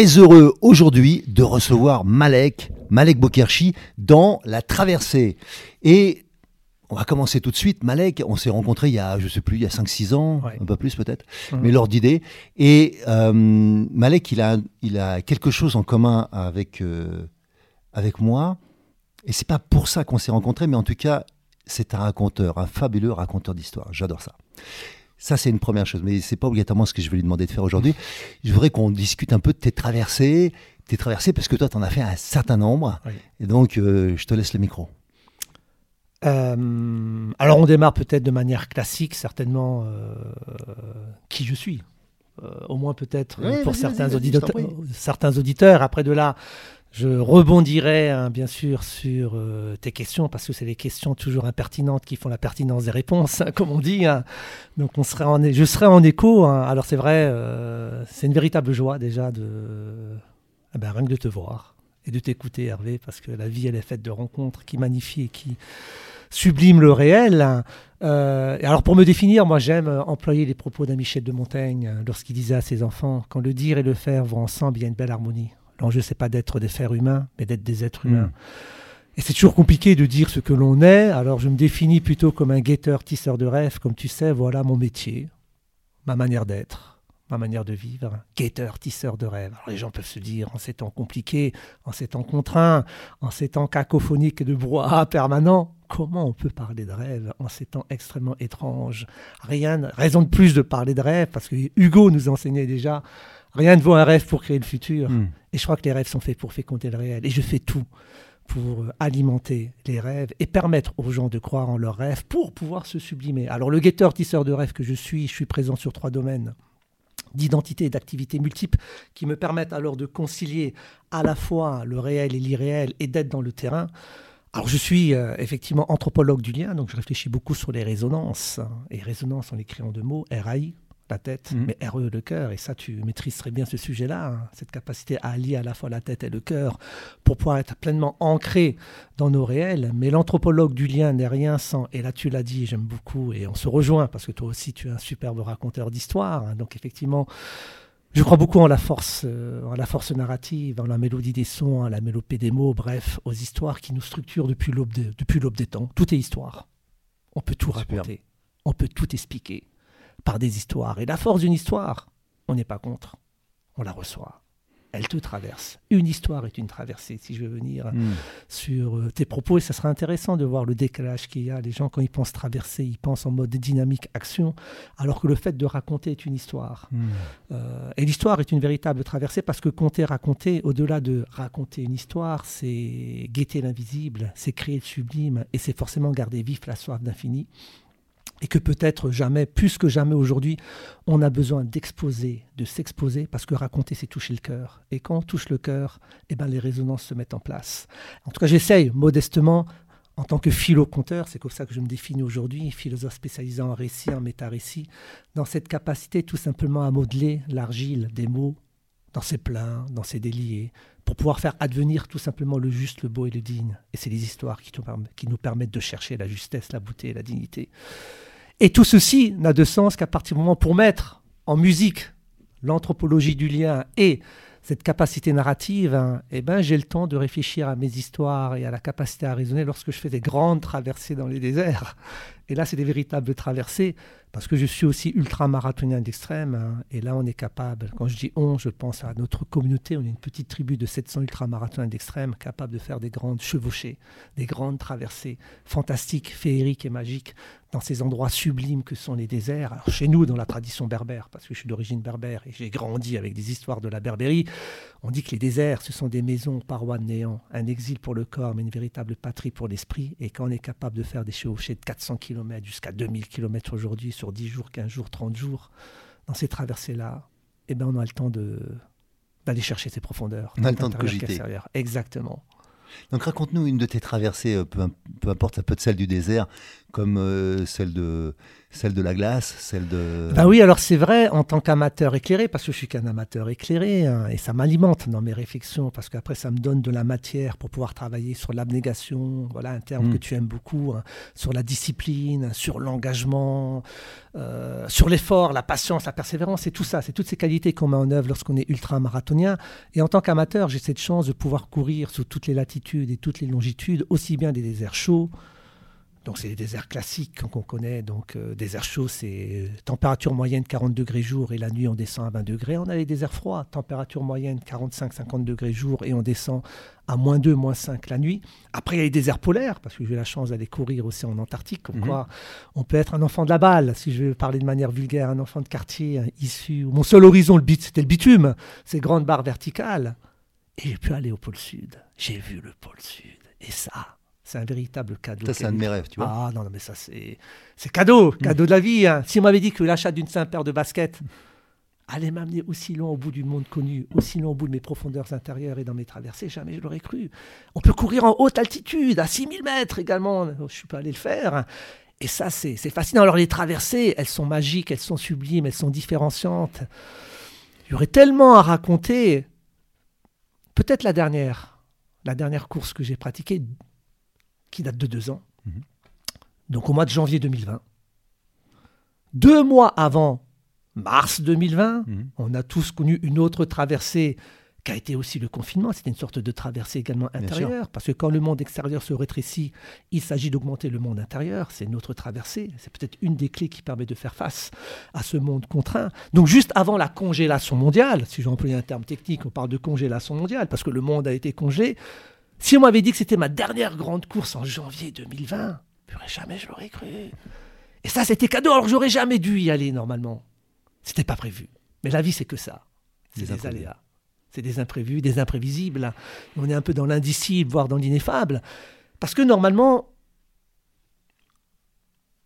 Très heureux aujourd'hui de recevoir Malek, Malek Bokerchi, dans la traversée. Et on va commencer tout de suite. Malek, on s'est rencontrés il y a, je sais plus, il y a 5-6 ans, un peu plus peut-être, mmh. mais lors d'idées. Et euh, Malek, il a, il a quelque chose en commun avec, euh, avec moi. Et c'est pas pour ça qu'on s'est rencontrés, mais en tout cas, c'est un raconteur, un fabuleux raconteur d'histoire. J'adore ça. Ça, c'est une première chose, mais c'est pas obligatoirement ce que je vais lui demander de faire aujourd'hui. Je voudrais qu'on discute un peu de tes traversées, tes traversées, parce que toi, tu en as fait un certain nombre. Et donc, euh, je te laisse le micro. Euh, alors, on démarre peut-être de manière classique, certainement, euh, qui je suis. au moins, peut-être pour certains, auditeurs, certains auditeurs. Après de là, je rebondirai hein, bien sûr sur euh, tes questions parce que c'est les questions toujours impertinentes qui font la pertinence des réponses, comme on dit. Hein. Donc on je serai en écho. Hein. Alors c'est vrai, euh, c'est une véritable joie déjà de eh ben, rien que de te voir et de t'écouter Hervé parce que la vie elle est faite de rencontres qui magnifient et qui subliment le réel. Euh, alors pour me définir, moi j'aime employer les propos d'un Michel de Montaigne lorsqu'il disait à ses enfants quand le dire et le faire vont ensemble, il y a une belle harmonie. L'enjeu, c'est pas d'être des fers humains, mais d'être des êtres humains. Hmm. Et c'est toujours compliqué de dire ce que l'on est. Alors je me définis plutôt comme un guetteur, tisseur de rêves. Comme tu sais, voilà mon métier, ma manière d'être, ma manière de vivre. Guetteur, tisseur de rêves. Alors les gens peuvent se dire, en ces temps compliqués, en ces temps contraints, en ces temps cacophoniques et de brouhaha permanent, comment on peut parler de rêve en ces temps extrêmement étranges? Rien, raison de plus de parler de rêve, parce que Hugo nous enseignait déjà Rien ne vaut un rêve pour créer le futur. Hmm. Et je crois que les rêves sont faits pour féconder le réel. Et je fais tout pour euh, alimenter les rêves et permettre aux gens de croire en leurs rêves pour pouvoir se sublimer. Alors le guetteur tisseur de rêves que je suis, je suis présent sur trois domaines d'identité et d'activités multiples qui me permettent alors de concilier à la fois le réel et l'irréel et d'être dans le terrain. Alors je suis euh, effectivement anthropologue du lien, donc je réfléchis beaucoup sur les résonances. Et résonance en écrivant deux mots, RAI, la tête, mhm. mais RE le cœur. Et ça, tu maîtrises très bien ce sujet-là, hein. cette capacité à allier à la fois la tête et le cœur pour pouvoir être pleinement ancré dans nos réels. Mais l'anthropologue du lien n'est rien sans, et là tu l'as dit, j'aime beaucoup, et on se rejoint parce que toi aussi tu es un superbe raconteur d'histoire. Hein. donc effectivement, je crois beaucoup en la force, euh, en la force narrative, en la mélodie des sons, à la mélopée des mots, bref, aux histoires qui nous structurent depuis l'aube des temps. Tout est histoire. On peut tout raconter. On peut tout expliquer par des histoires. Et la force d'une histoire, on n'est pas contre, on la reçoit. Elle te traverse. Une histoire est une traversée, si je veux venir hmm. sur euh, tes propos. Et ça sera intéressant de voir le décalage qu'il y a. Les gens, quand ils pensent traverser, ils pensent en mode dynamique action, alors que le fait de raconter est une histoire. Hmm. Euh, et l'histoire est une véritable traversée parce que compter, raconter, au-delà de raconter une histoire, c'est guetter l'invisible, c'est créer le sublime et c'est forcément garder vif la soif d'infini et que peut-être jamais, plus que jamais aujourd'hui, on a besoin d'exposer, de s'exposer, parce que raconter, c'est toucher le cœur. Et quand on touche le cœur, eh ben, les résonances se mettent en place. En tout cas, j'essaye modestement, en tant que philo-conteur, c'est comme ça que je me définis aujourd'hui, philosophe spécialisé en récit, en méta-récit, dans cette capacité tout simplement à modeler l'argile des mots dans ses pleins, dans ses déliés, pour pouvoir faire advenir tout simplement le juste, le beau et le digne. Et c'est les histoires qui, nous permettent de chercher la justesse, la beauté et la dignité. Et tout ceci n'a de sens qu'à partir du moment pour mettre en musique l'anthropologie du lien et cette capacité narrative, hein, eh ben, j'ai le temps de réfléchir à mes histoires et à la capacité à raisonner lorsque je fais des grandes traversées dans les déserts. Et là, c'est des véritables traversées, parce que je suis aussi ultra-marathonien d'extrême. Hein. et là, on est capable, quand je dis on, je pense à notre communauté. On est une petite tribu de 700 ultra-marathoniens d'extrême, capable de faire des grandes chevauchées, des grandes traversées fantastiques, féeriques et magiques dans ces endroits sublimes que sont les déserts. Alors, chez nous, dans la tradition berbère, parce que je suis d'origine berbère et j'ai grandi avec des histoires de la Berbérie, on dit que les déserts, ce sont des maisons parois de néant, un exil pour le corps, mais une véritable patrie pour l'esprit. Et quand on est capable de faire des chevauchées de 400 km jusqu'à 2000 km aujourd'hui, sur 10 jours, 15 jours, 30 jours, dans ces traversées-là, eh ben, on a le temps de, d'aller chercher ces profondeurs. On a le temps de cogiter. Exactement. Donc raconte-nous une de tes traversées, euh, peu, peu importe, ça peut être celle du désert, comme euh, celle, de, celle de la glace, celle de... Bah oui, alors c'est vrai, en tant qu'amateur éclairé, parce que je suis qu'un amateur éclairé, hein, et ça m'alimente dans mes réflexions, parce qu'après ça me donne de la matière pour pouvoir travailler sur l'abnégation, voilà un terme mm. que tu aimes beaucoup, hein, sur la discipline, sur l'engagement, euh, sur l'effort, la patience, la persévérance, c'est tout ça, c'est toutes ces qualités qu'on met en œuvre lorsqu'on est ultra-marathonien. Et en tant qu'amateur, j'ai cette chance de pouvoir courir sous toutes les latitudes et toutes les longitudes, aussi bien des déserts chauds, donc c'est des déserts classiques qu'on connaît. Donc euh, désert chaud, c'est température moyenne 40 degrés jour et la nuit on descend à 20 degrés. On a les déserts froids, température moyenne 45-50 degrés jour et on descend à moins 2, moins 5 la nuit. Après il y a les déserts polaires parce que j'ai eu la chance d'aller courir aussi en Antarctique. Comme mhm. quoi on peut être un enfant de la balle, si je veux parler de manière vulgaire, un enfant de quartier issu. Mon seul horizon, le bit, c'était le bitume, ces grandes barres verticales. Et j'ai pu aller au pôle sud. J'ai vu le pôle sud. Et ça, c'est un véritable cadeau. Ça, c'est un de mes rêves, tu vois. Ah non, non mais ça, c'est, c'est cadeau, cadeau de la vie. Hein. Si on m'avait dit que l'achat d'une simple paire de baskets allait m'amener aussi loin au bout du monde connu, aussi loin au bout de mes profondeurs intérieures et dans mes traversées, jamais je l'aurais cru. On peut courir en haute altitude, à 6000 mètres également. Je ne suis pas allé le faire. Et ça, c'est, c'est fascinant. Alors, les traversées, elles sont magiques, elles sont sublimes, elles sont différenciantes. Il y aurait tellement à raconter. Peut-être la dernière, la dernière course que j'ai pratiquée, qui date de deux ans. Mhm. Donc au mois de janvier 2020. Deux mois avant mars 2020, mhm. on a tous connu une autre traversée qui a été aussi le confinement. C'était une sorte de traversée également intérieure, parce que quand le monde extérieur se rétrécit, il s'agit d'augmenter le monde intérieur. C'est notre traversée. C'est peut-être une des clés qui permet de faire face à ce monde contraint. Donc juste avant la congélation mondiale, si j'emploie un terme technique, on parle de congélation mondiale, parce que le monde a été congelé, si on m'avait dit que c'était ma dernière grande course en janvier 2020, jamais je l'aurais cru. Et ça, c'était cadeau, alors j'aurais jamais dû y aller normalement. C'était pas prévu. Mais la vie, c'est que ça. C'est des, aléas. C'est des imprévus, des imprévisibles. On est un peu dans l'indicible, voire dans l'ineffable. Parce que normalement,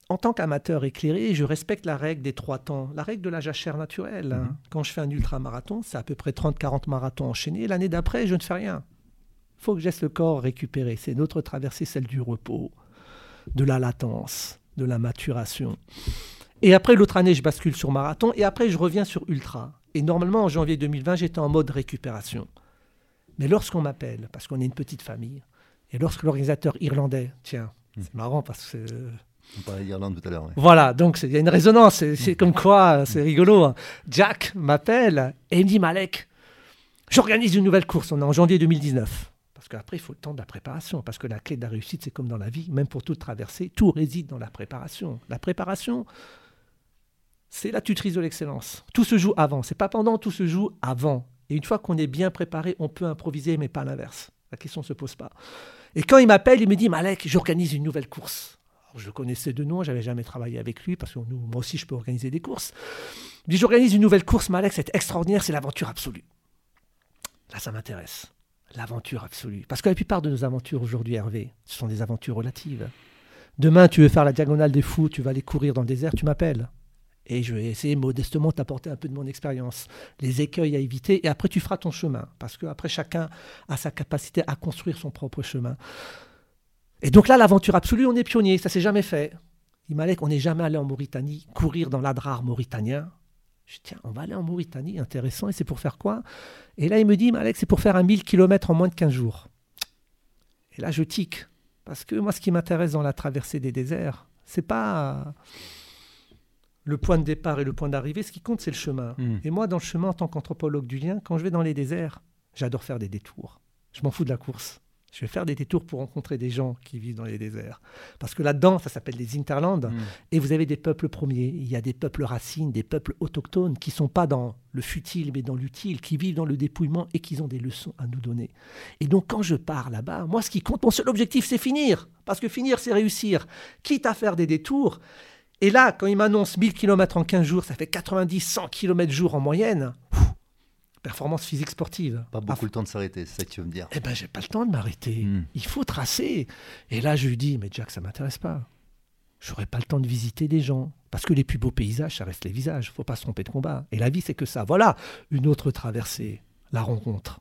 en tant qu'amateur éclairé, je respecte la règle des trois temps, la règle de la jachère naturelle. Mhm. Quand je fais un ultramarathon, c'est à peu près 30-40 marathons enchaînés. L'année d'après, je ne fais rien faut que je laisse le corps récupérer. C'est notre traversée, celle du repos, de la latence, de la maturation. Et après, l'autre année, je bascule sur marathon et après, je reviens sur ultra. Et normalement, en janvier 2020, j'étais en mode récupération. Mais lorsqu'on m'appelle, parce qu'on est une petite famille, et lorsque l'organisateur irlandais, tiens, hmm. c'est marrant parce que. On parlait d'Irlande tout à l'heure. Voilà, donc il y a une résonance, c'est hmm. comme quoi, c'est rigolo. Hein. Jack m'appelle et il me dit Malek, j'organise une nouvelle course, on est en janvier 2019. Parce qu'après, il faut le temps de la préparation. Parce que la clé de la réussite, c'est comme dans la vie, même pour toute traversée, tout réside dans la préparation. La préparation, c'est la tutrice de l'excellence. Tout se joue avant. C'est pas pendant, tout se joue avant. Et une fois qu'on est bien préparé, on peut improviser, mais pas l'inverse. La question ne se pose pas. Et quand il m'appelle, il me dit Malek, j'organise une nouvelle course. je connaissais de nom, j'avais jamais travaillé avec lui, parce que nous, moi aussi, je peux organiser des courses. Il dit J'organise une nouvelle course, Malek, c'est extraordinaire, c'est l'aventure absolue. Là, ça m'intéresse l'aventure absolue. Parce que la plupart de nos aventures aujourd'hui, Hervé, ce sont des aventures relatives. Demain, tu veux faire la diagonale des fous, tu vas aller courir dans le désert, tu m'appelles. Et je vais essayer modestement de t'apporter un peu de mon expérience, les écueils à éviter, et après tu feras ton chemin. Parce qu'après, chacun a sa capacité à construire son propre chemin. Et donc là, l'aventure absolue, on est pionnier, ça s'est jamais fait. Dit qu'on n'est jamais allé en Mauritanie courir dans l'adrar mauritanien. Je dis, tiens, on va aller en Mauritanie, intéressant, et c'est pour faire quoi? Et là, il me dit, Alex, c'est pour faire un 1000 km en moins de 15 jours. Et là, je tique. Parce que moi, ce qui m'intéresse dans la traversée des déserts, c'est pas le point de départ et le point d'arrivée. Ce qui compte, c'est le chemin. Hmm. Et moi, dans le chemin, en tant qu'anthropologue du lien, quand je vais dans les déserts, j'adore faire des détours. Je m'en fous de la course. Je vais faire des détours pour rencontrer des gens qui vivent dans les déserts. Parce que là-dedans, ça s'appelle les interlandes. Mm. Et vous avez des peuples premiers. Il y a des peuples racines, des peuples autochtones qui sont pas dans le futile, mais dans l'utile, qui vivent dans le dépouillement et qui ont des leçons à nous donner. Et donc, quand je pars là-bas, moi, ce qui compte, mon seul objectif, c'est finir. Parce que finir, c'est réussir. Quitte à faire des détours. Et là, quand il m'annonce 1000 km en 15 jours, ça fait 90-100 km jour en moyenne performance physique sportive. Pas beaucoup le temps de s'arrêter, c'est ça que tu veux me dire. Eh ben, j'ai pas le temps de m'arrêter. Hmm. Il faut tracer. Et là, je lui dis, mais Jack, ça m'intéresse pas. J'aurais pas le temps de visiter des gens. Parce que les plus beaux paysages, ça reste les visages. Faut pas se tromper de combat. Et la vie, c'est que ça. Voilà une autre traversée, la rencontre.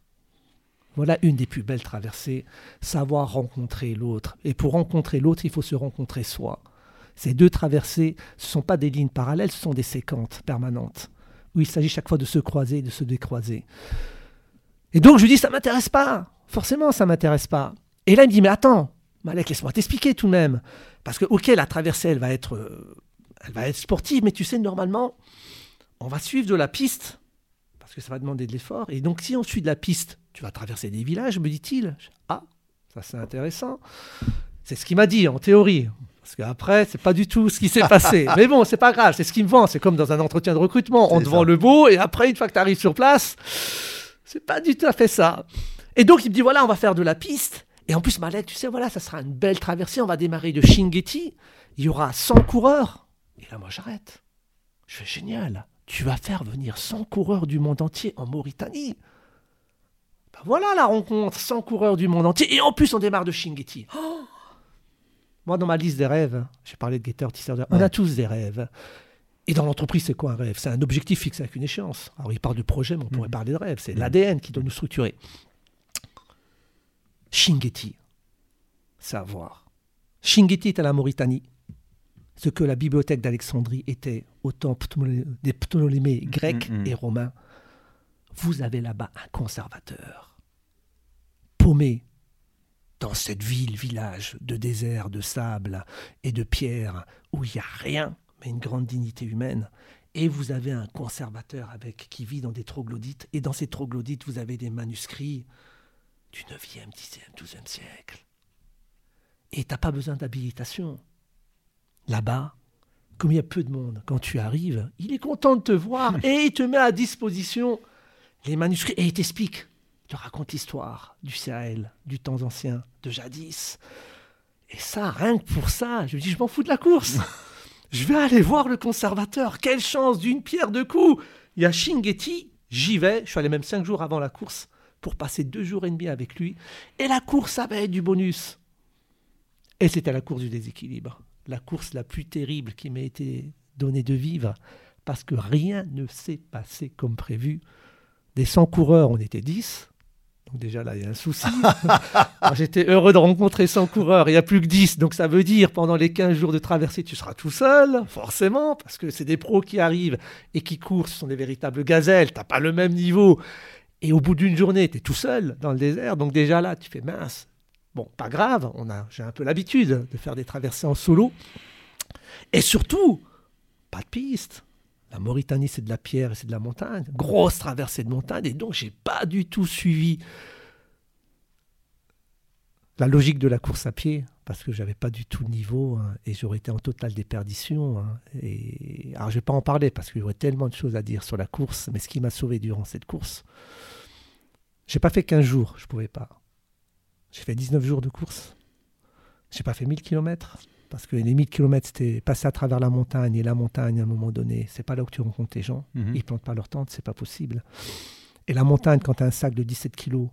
Voilà une des plus belles traversées, savoir rencontrer l'autre. Et pour rencontrer l'autre, il faut se rencontrer soi. Ces deux traversées, ce ne sont pas des lignes parallèles, ce sont des séquences permanentes où il s'agit chaque fois de se croiser, de se décroiser. Et donc je lui dis, ça m'intéresse pas. Forcément, ça m'intéresse pas. Et là, il me dit, mais attends, Malek, laisse-moi t'expliquer tout de même. Parce que, ok, la traversée, elle va être, euh, elle va être sportive, mais tu sais, normalement, on va suivre de la piste, parce que ça va demander de l'effort. Et donc, si on suit de la piste, tu vas traverser des villages, me dit-il. Ah, ça c'est intéressant. C'est ce qu'il m'a dit en théorie. Parce qu'après, c'est pas du tout ce qui s'est passé. Mais bon, c'est pas grave, c'est ce qui me vend. C'est comme dans un entretien de recrutement. On te vend le beau, et après, une fois que tu arrives sur place, c'est pas du tout à fait ça. Et donc, il me dit voilà, on va faire de la piste. Et en plus, Malek, tu sais, voilà, ça sera une belle traversée. On va démarrer de Shingeti. Il y aura 100 coureurs. Et là, moi, j'arrête. Je fais génial. Tu vas faire venir 100 coureurs du monde entier en Mauritanie. Ben voilà la rencontre, 100 coureurs du monde entier. Et en plus, on démarre de Shingeti. Oh moi, dans ma liste des rêves, j'ai parlé de guetteur, tisseur de... On a tous des rêves. Et dans l'entreprise, c'est quoi un rêve? C'est un objectif fixé avec une échéance. Alors, il parle de projet, mais on pourrait mm. parler de rêve. C'est mm. l'ADN qui doit nous structurer. Shingeti, savoir. Shingeti est à la Mauritanie, ce que la bibliothèque d'Alexandrie était au temps des Ptolémées grecs mm, et romains. Vous avez là-bas un conservateur, paumé dans cette ville, village de désert, de sable et de pierre, où il n'y a rien, mais une grande dignité humaine. Et vous avez un conservateur avec qui vit dans des troglodytes. Et dans ces troglodytes, vous avez des manuscrits du 9e, 10e, 12e siècle. Et tu n'as pas besoin d'habilitation. Là-bas, comme il y a peu de monde, quand tu arrives, il est content de te voir et il te met à disposition les manuscrits et il t'explique te raconte l'histoire du Sahel, du temps ancien, de jadis. Et ça, rien que pour ça, je me dis, je m'en fous de la course. je vais aller voir le conservateur. Quelle chance d'une pierre deux coups. Il y a Shingeti, j'y vais. Je suis allé même cinq jours avant la course pour passer deux jours et demi avec lui. Et la course avait du bonus. Et c'était la course du déséquilibre. La course la plus terrible qui m'a été donnée de vivre parce que rien ne s'est passé comme prévu. Des 100 coureurs, on était 10 déjà là, il y a un souci. J'étais heureux de rencontrer 100 coureurs, il n'y a plus que 10, donc ça veut dire pendant les 15 jours de traversée, tu seras tout seul, forcément, parce que c'est des pros qui arrivent et qui courent, ce sont des véritables gazelles, tu n'as pas le même niveau. Et au bout d'une journée, tu es tout seul dans le désert, donc déjà là, tu fais mince. Bon, pas grave, on a, j'ai un peu l'habitude de faire des traversées en solo. Et surtout, pas de piste. La Mauritanie, c'est de la pierre et c'est de la montagne. Grosse traversée de montagne. Et donc, j'ai pas du tout suivi la logique de la course à pied parce que j'avais pas du tout le niveau hein, et j'aurais été en totale déperdition. Hein. alors, je vais pas en parler parce qu'il y aurait tellement de choses à dire sur la course. Mais ce qui m'a sauvé durant cette course, j'ai pas fait 15 jours, je pouvais pas. J'ai fait 19 jours de course. J'ai pas fait 1000 km. Parce que les 1000 km, c'était passer à travers la montagne. Et la montagne, à un moment donné, c'est pas là où tu rencontres les gens. Mhm. Ils plantent pas leur tente, c'est pas possible. Et la montagne, quand tu as un sac de 17 kg,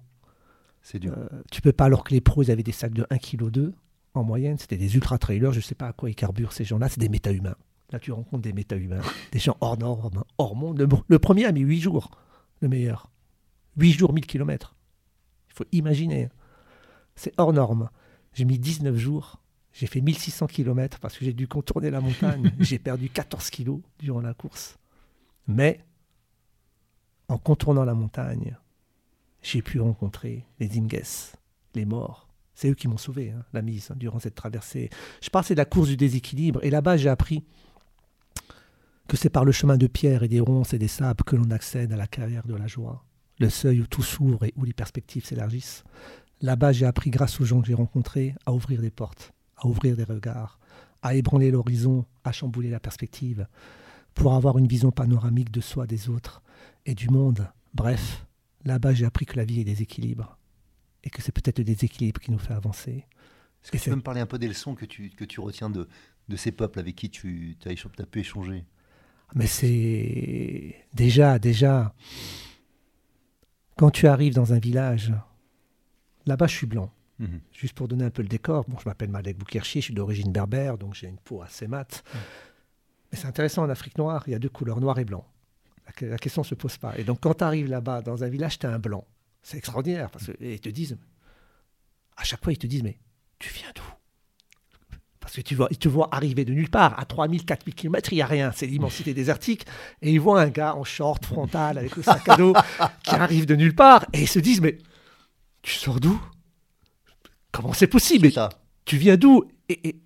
c'est dur. Euh, tu peux pas, alors que les pros, ils avaient des sacs de 1 kg 2 en moyenne. C'était des ultra-trailers. Je sais pas à quoi ils carburent ces gens-là. C'est des méta-humains. Là, tu rencontres des méta-humains. des gens hors normes, hors monde. Le, premier a mis 8 jours, le meilleur. 8 jours, 1000 km. Il faut imaginer. C'est hors norme. J'ai mis 19 jours j'ai fait 1600 km parce que j'ai dû contourner la montagne. j'ai perdu 14 kilos durant la course. Mais en contournant la montagne, j'ai pu rencontrer les Imges, les morts. C'est eux qui m'ont sauvé, hein, la mise, hein, durant cette traversée. Je passais de la course du déséquilibre et là-bas j'ai appris que c'est par le chemin de pierre et des ronces et des sables que l'on accède à la carrière de la joie, le seuil où tout s'ouvre et où les perspectives s'élargissent. Là-bas, j'ai appris, grâce aux gens que j'ai rencontrés, à ouvrir des portes, à ouvrir des regards, à ébranler l'horizon, à chambouler la perspective, pour avoir une vision panoramique de soi, des autres et du monde. Bref, là-bas, j'ai appris que la vie est des équilibres et que c'est peut-être le déséquilibre qui nous fait avancer. Est-ce que tu peux me parler un peu des leçons que tu, que tu retiens de, de ces peuples avec qui tu as, as pu échanger? Mais c'est déjà, déjà, quand tu arrives dans un village, là-bas je suis blanc. Mhm. Juste pour donner un peu le décor, bon, je m'appelle Malek Boukirchi, je suis d'origine berbère, donc j'ai une peau assez mate. Mhm. Mais c'est intéressant, en Afrique noire, il y a deux couleurs, noir et blanc. La, question ne se pose pas. Et donc quand tu arrives là-bas, dans un village, tu es un blanc. C'est extraordinaire. Parce que, et ils te disent, à chaque fois, ils te disent, mais tu viens d'où? Parce que tu vois, ils te voient arriver de nulle part. À 3000, 4000 km, il n'y a rien. C'est l'immensité désertique. Et ils voient un gars en short frontal avec le sac à dos qui arrive de nulle part. Et ils se disent, mais tu sors d'où? Comment c'est possible Tu viens d'où et,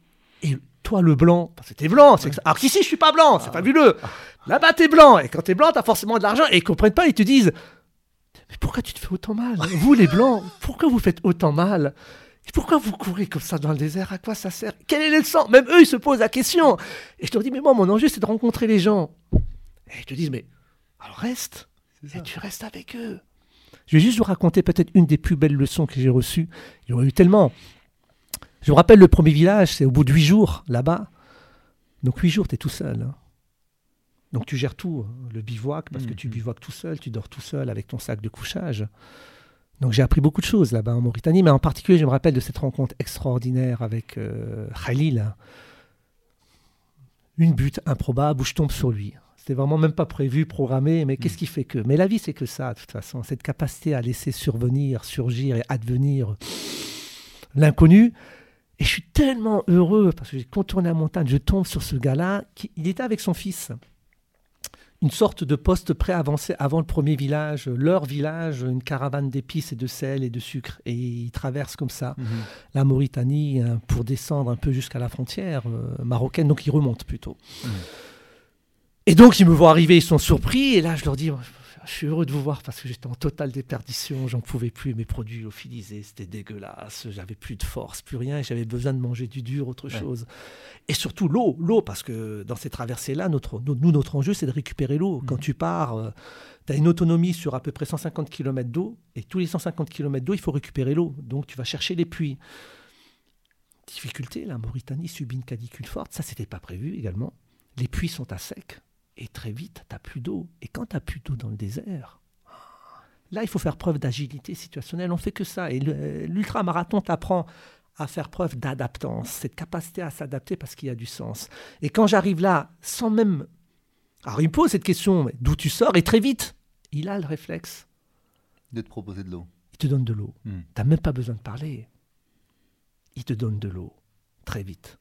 et, toi, le blanc, parce que t'es blanc. C'est Alors qu'ici, je suis pas blanc. C'est fabuleux. Là-bas, t'es blanc. Et quand t'es blanc, t'as forcément de l'argent. Et ils comprennent pas. Ils te disent, mais pourquoi tu te fais autant mal? Vous, les blancs, pourquoi vous faites autant mal? Pourquoi vous courez comme ça dans le désert? À quoi ça sert? Quel est le sens? Même eux, ils se posent la question. Et je leur dis, mais moi, mon enjeu, c'est de rencontrer les gens. Et ils te disent, mais alors reste. Et tu restes avec eux. Je vais juste vous raconter peut-être une des plus belles leçons que j'ai reçues. Il y en a eu tellement. Je me rappelle le premier village, c'est au bout de huit jours, là-bas. Donc huit jours, tu es tout seul. Hein. Donc tu gères tout, hein. le bivouac, parce que tu mmh, mmh. bivouacs tout seul, tu dors tout seul avec ton sac de couchage. Donc j'ai appris beaucoup de choses là-bas en Mauritanie, mais en particulier, je me rappelle de cette rencontre extraordinaire avec euh, Khalil. Une butte improbable où je tombe sur lui. C'était vraiment même pas prévu, programmé, mais qu'est-ce mm. qui fait que? Mais la vie, c'est que ça, de toute façon. Cette capacité à laisser survenir, surgir et advenir l'inconnu. Et je suis tellement heureux parce que j'ai contourné la montagne, je tombe sur ce gars-là. Qui, il était avec son fils une sorte de poste pré-avancé avant le premier village, leur village, une caravane d'épices et de sel et de sucre. Et ils traversent comme ça mhm. la Mauritanie hein, pour descendre un peu jusqu'à la frontière euh, marocaine. Donc ils remontent plutôt. Mhm. Et donc ils me voient arriver, ils sont surpris. Et là, je leur dis je suis heureux de vous voir parce que j'étais en totale déperdition, j'en pouvais plus, mes produits lyophilisés, c'était dégueulasse, j'avais plus de force, plus rien, j'avais besoin de manger du dur, autre chose. Et surtout l'eau, l'eau, parce que dans ces traversées-là, notre, nous, notre enjeu, c'est de récupérer l'eau. Quand mmh. tu pars, euh, tu as une autonomie sur à peu près 150 km d'eau, et tous les 150 km d'eau, il faut récupérer l'eau. Donc tu vas chercher les puits. Difficulté, la Mauritanie subit une canicule forte, ça, c'était pas prévu également. Les puits sont à sec. Et très vite, tu n'as plus d'eau. Et quand tu n'as plus d'eau dans le désert, là, il faut faire preuve d'agilité situationnelle. On fait que ça. Et l'ultramarathon t'apprend à faire preuve d'adaptance, cette capacité à s'adapter parce qu'il y a du sens. Et quand j'arrive là, sans même... Alors il me pose cette question, d'où tu sors? Et très vite, il a le réflexe. De te proposer de l'eau. Il te donne de l'eau. Hmm. Tu n'as même pas besoin de parler. Il te donne de l'eau, très vite.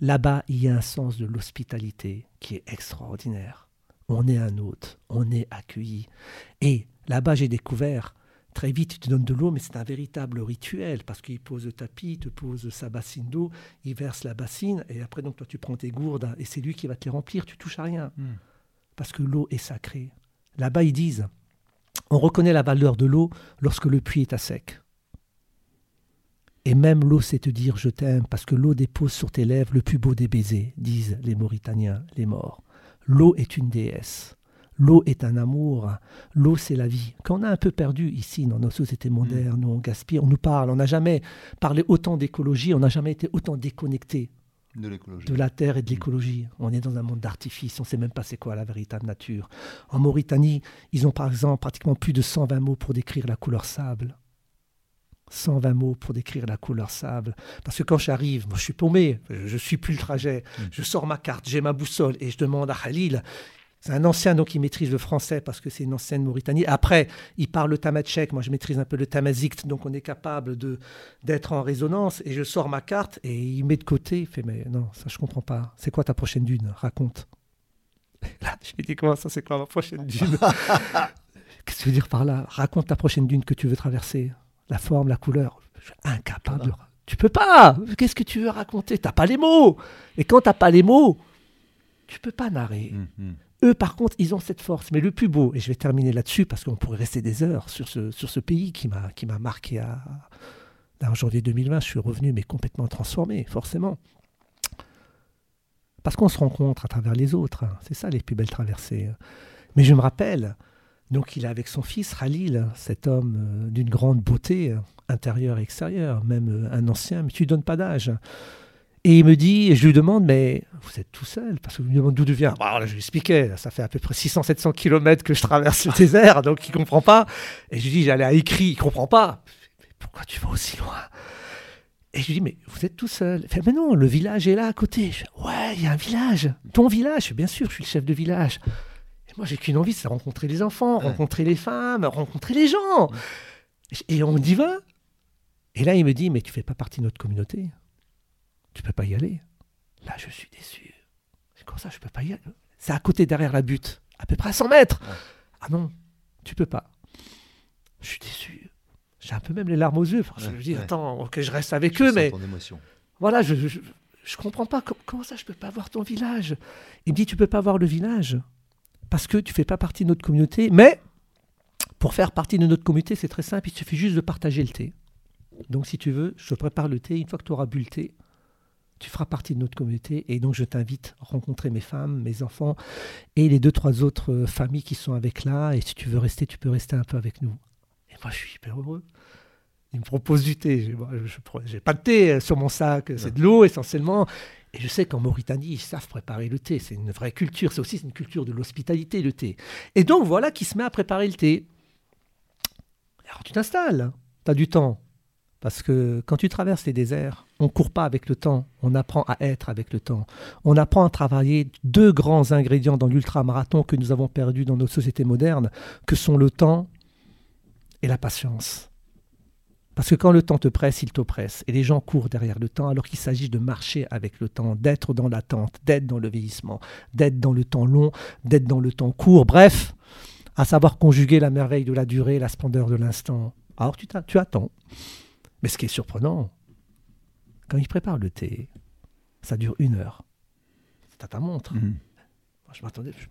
Là-bas, il y a un sens de l'hospitalité qui est extraordinaire. On est un hôte, on est accueilli. Et là-bas, j'ai découvert, très vite, il te donne de l'eau, mais c'est un véritable rituel, parce qu'il pose le tapis, il te pose sa bassine d'eau, il verse la bassine, et après, donc, toi, tu prends tes gourdes, et c'est lui qui va te les remplir, tu touches à rien. Hmm. Parce que l'eau est sacrée. Là-bas, ils disent, on reconnaît la valeur de l'eau lorsque le puits est à sec. Et même l'eau sait te dire je t'aime parce que l'eau dépose sur tes lèvres le plus beau des baisers, disent les Mauritaniens, les morts. L'eau est une déesse. L'eau est un amour. L'eau, c'est la vie. Quand on a un peu perdu ici, dans nos sociétés modernes, où on gaspille, on nous parle, on n'a jamais parlé autant d'écologie, on n'a jamais été autant déconnecté de, de, la terre et de l'écologie. On est dans un monde d'artifice, on ne sait même pas c'est quoi la véritable nature. En Mauritanie, ils ont par exemple pratiquement plus de 120 mots pour décrire la couleur sable. 120 mots pour décrire la couleur sable. Parce que quand j'arrive, moi je suis paumé, je suis plus le trajet, mm. je sors ma carte, j'ai ma boussole et je demande à Khalil. C'est un ancien donc il maîtrise le français parce que c'est une ancienne Mauritanie. Après, il parle le tamatchek, moi je maîtrise un peu le tamazikt, donc on est capable de d'être en résonance. Et je sors ma carte et il met de côté, il fait mais non, ça je comprends pas. C'est quoi ta prochaine dune? Raconte. Là, je lui dis comment ça, c'est quoi ma prochaine dune? Qu'est-ce que tu veux dire par là? Raconte ta prochaine dune que tu veux traverser la forme, la couleur. Je suis incapable. Tu peux pas. Qu'est-ce que tu veux raconter? T'as pas les mots. Et quand t'as pas les mots, tu peux pas narrer. Hum, hum. Eux, par contre, ils ont cette force. Mais le plus beau, et je vais terminer là-dessus parce qu'on pourrait rester des heures sur ce, sur ce pays qui m'a, qui m'a marqué à, en janvier 2020, je suis revenu, mais complètement transformé, forcément. Parce qu'on se rencontre à travers les autres. Hein. C'est ça les plus belles traversées. Mais je me rappelle, donc il est avec son fils Khalil, cet homme euh, d'une grande beauté euh, intérieure et extérieure, même euh, un ancien, mais tu ne donnes pas d'âge. Et il me dit, et je lui demande, mais vous êtes tout seul? Parce que je me demande d'où tu viens. Bah, je lui expliquais, ça fait à peu près 600-700 km que je traverse le désert, donc il comprend pas. Et je lui dis, j'allais à écrit, il ne comprend pas. Pourquoi tu vas aussi loin? Et je lui dis, mais vous êtes tout seul mais non, le village est là à côté. Je ouais, il y a un village. Ton village Bien sûr, je suis le chef de village. Moi, j'ai qu'une envie, c'est rencontrer les enfants, rencontrer les femmes, rencontrer les gens. Et on y va. Et là, il me dit, mais tu fais pas partie de notre communauté tu peux pas y aller. Là, je suis déçu. C'est comme ça, je peux pas y aller? C'est à côté, derrière la butte, à peu près à 100 mètres. Ah non, tu peux pas. Je suis déçu. J'ai un peu même les larmes aux yeux. je me dis, attends, ok, je reste avec eux, mais. Voilà, je, je, comprends pas. Comment, ça, je peux pas voir ton village? Il me dit, tu peux pas voir le village parce que tu fais pas partie de notre communauté. Mais pour faire partie de notre communauté, c'est très simple. Il suffit juste de partager le thé. Donc, si tu veux, je prépare le thé. Une fois que tu auras bu le thé, tu feras partie de notre communauté et donc je t'invite à rencontrer mes femmes, mes enfants et les deux, trois autres euh, familles qui sont avec là. Et si tu veux rester, tu peux rester un peu avec nous. Et moi, je suis hyper heureux. Il me propose du thé. Je n'ai pas de thé euh, sur mon sac, c'est de l'eau essentiellement. Et je sais qu'en Mauritanie, ils savent préparer le thé. C'est une vraie culture. C'est aussi une culture de l'hospitalité, le thé. Et donc, voilà qui se met à préparer le thé. Alors, tu t'installes. Tu as du temps. Parce que quand tu traverses les déserts, on ne court pas avec le temps, on apprend à être avec le temps. On apprend à travailler deux grands ingrédients dans l'ultramarathon que nous avons perdus dans nos sociétés modernes, que sont le temps et la patience. Parce que quand le temps te presse, il t'oppresse. Et les gens courent derrière le temps alors qu'il s'agit de marcher avec le temps, d'être dans l'attente, d'être dans le vieillissement, d'être dans le temps long, d'être dans le temps court. Bref, à savoir conjuguer la merveille de la durée, la splendeur de l'instant. Alors tu, tu attends. Mais ce qui est surprenant, quand il prépare le thé, ça dure une heure. C'est à ta montre. Mhm. je m'attendais, je,